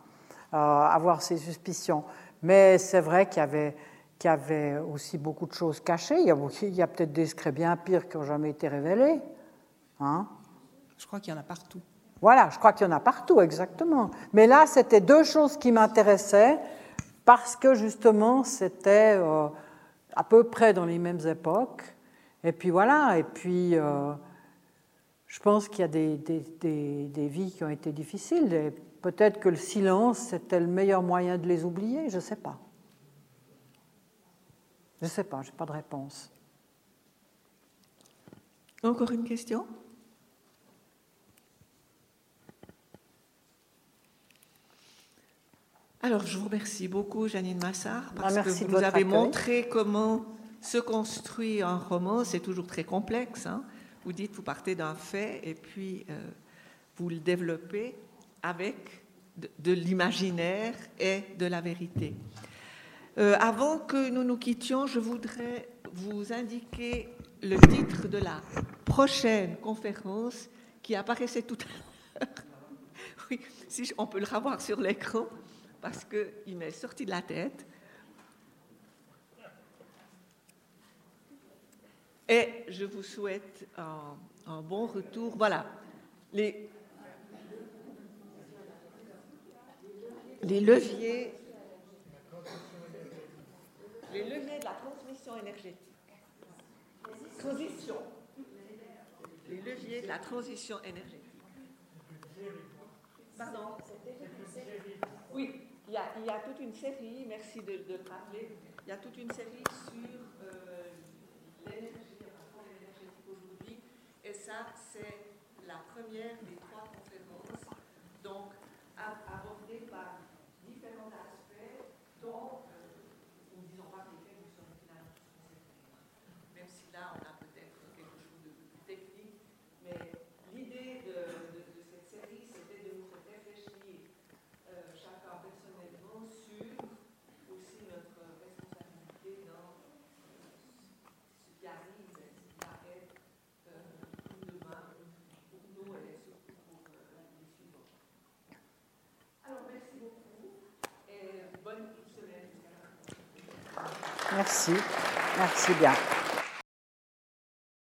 avoir ces suspicions. Mais c'est vrai qu'il y avait qu'il y avait aussi beaucoup de choses cachées. Il y a, beaucoup- il y a peut-être des secrets bien pires qui n'ont jamais été révélés. Hein. Je crois qu'il y en a partout. Voilà, je crois qu'il y en a partout, exactement. Mais là, c'était deux choses qui m'intéressaient parce que justement, c'était euh, à peu près dans les mêmes époques. Et puis voilà, et puis euh, je pense qu'il y a des, des, vies qui ont été difficiles. Et peut-être que le silence, c'était le meilleur moyen de les oublier, je ne sais pas. Je ne sais pas, je n'ai pas de réponse. Encore une question? Alors, je vous remercie beaucoup, Janine Massard, parce que vous nous avez montré comment se construit un roman. C'est toujours très complexe. Hein. vous dites, vous partez d'un fait et puis euh, vous le développez avec de, l'imaginaire et de la vérité. Euh, avant que nous nous quittions, je voudrais vous indiquer le titre de la prochaine conférence qui apparaissait tout à l'heure. Oui, si on peut le revoir sur l'écran parce qu'il m'est sorti de la tête. Et je vous souhaite un, bon retour. Voilà, les, les leviers, les leviers de la transmission énergétique. Transition. Les leviers de la transition énergétique. Pardon Oui. Il y, a, toute une série, merci de, le rappeler, il y a toute une série sur euh, l'énergie, énergétique aujourd'hui, et ça, c'est la première des Merci. Merci bien.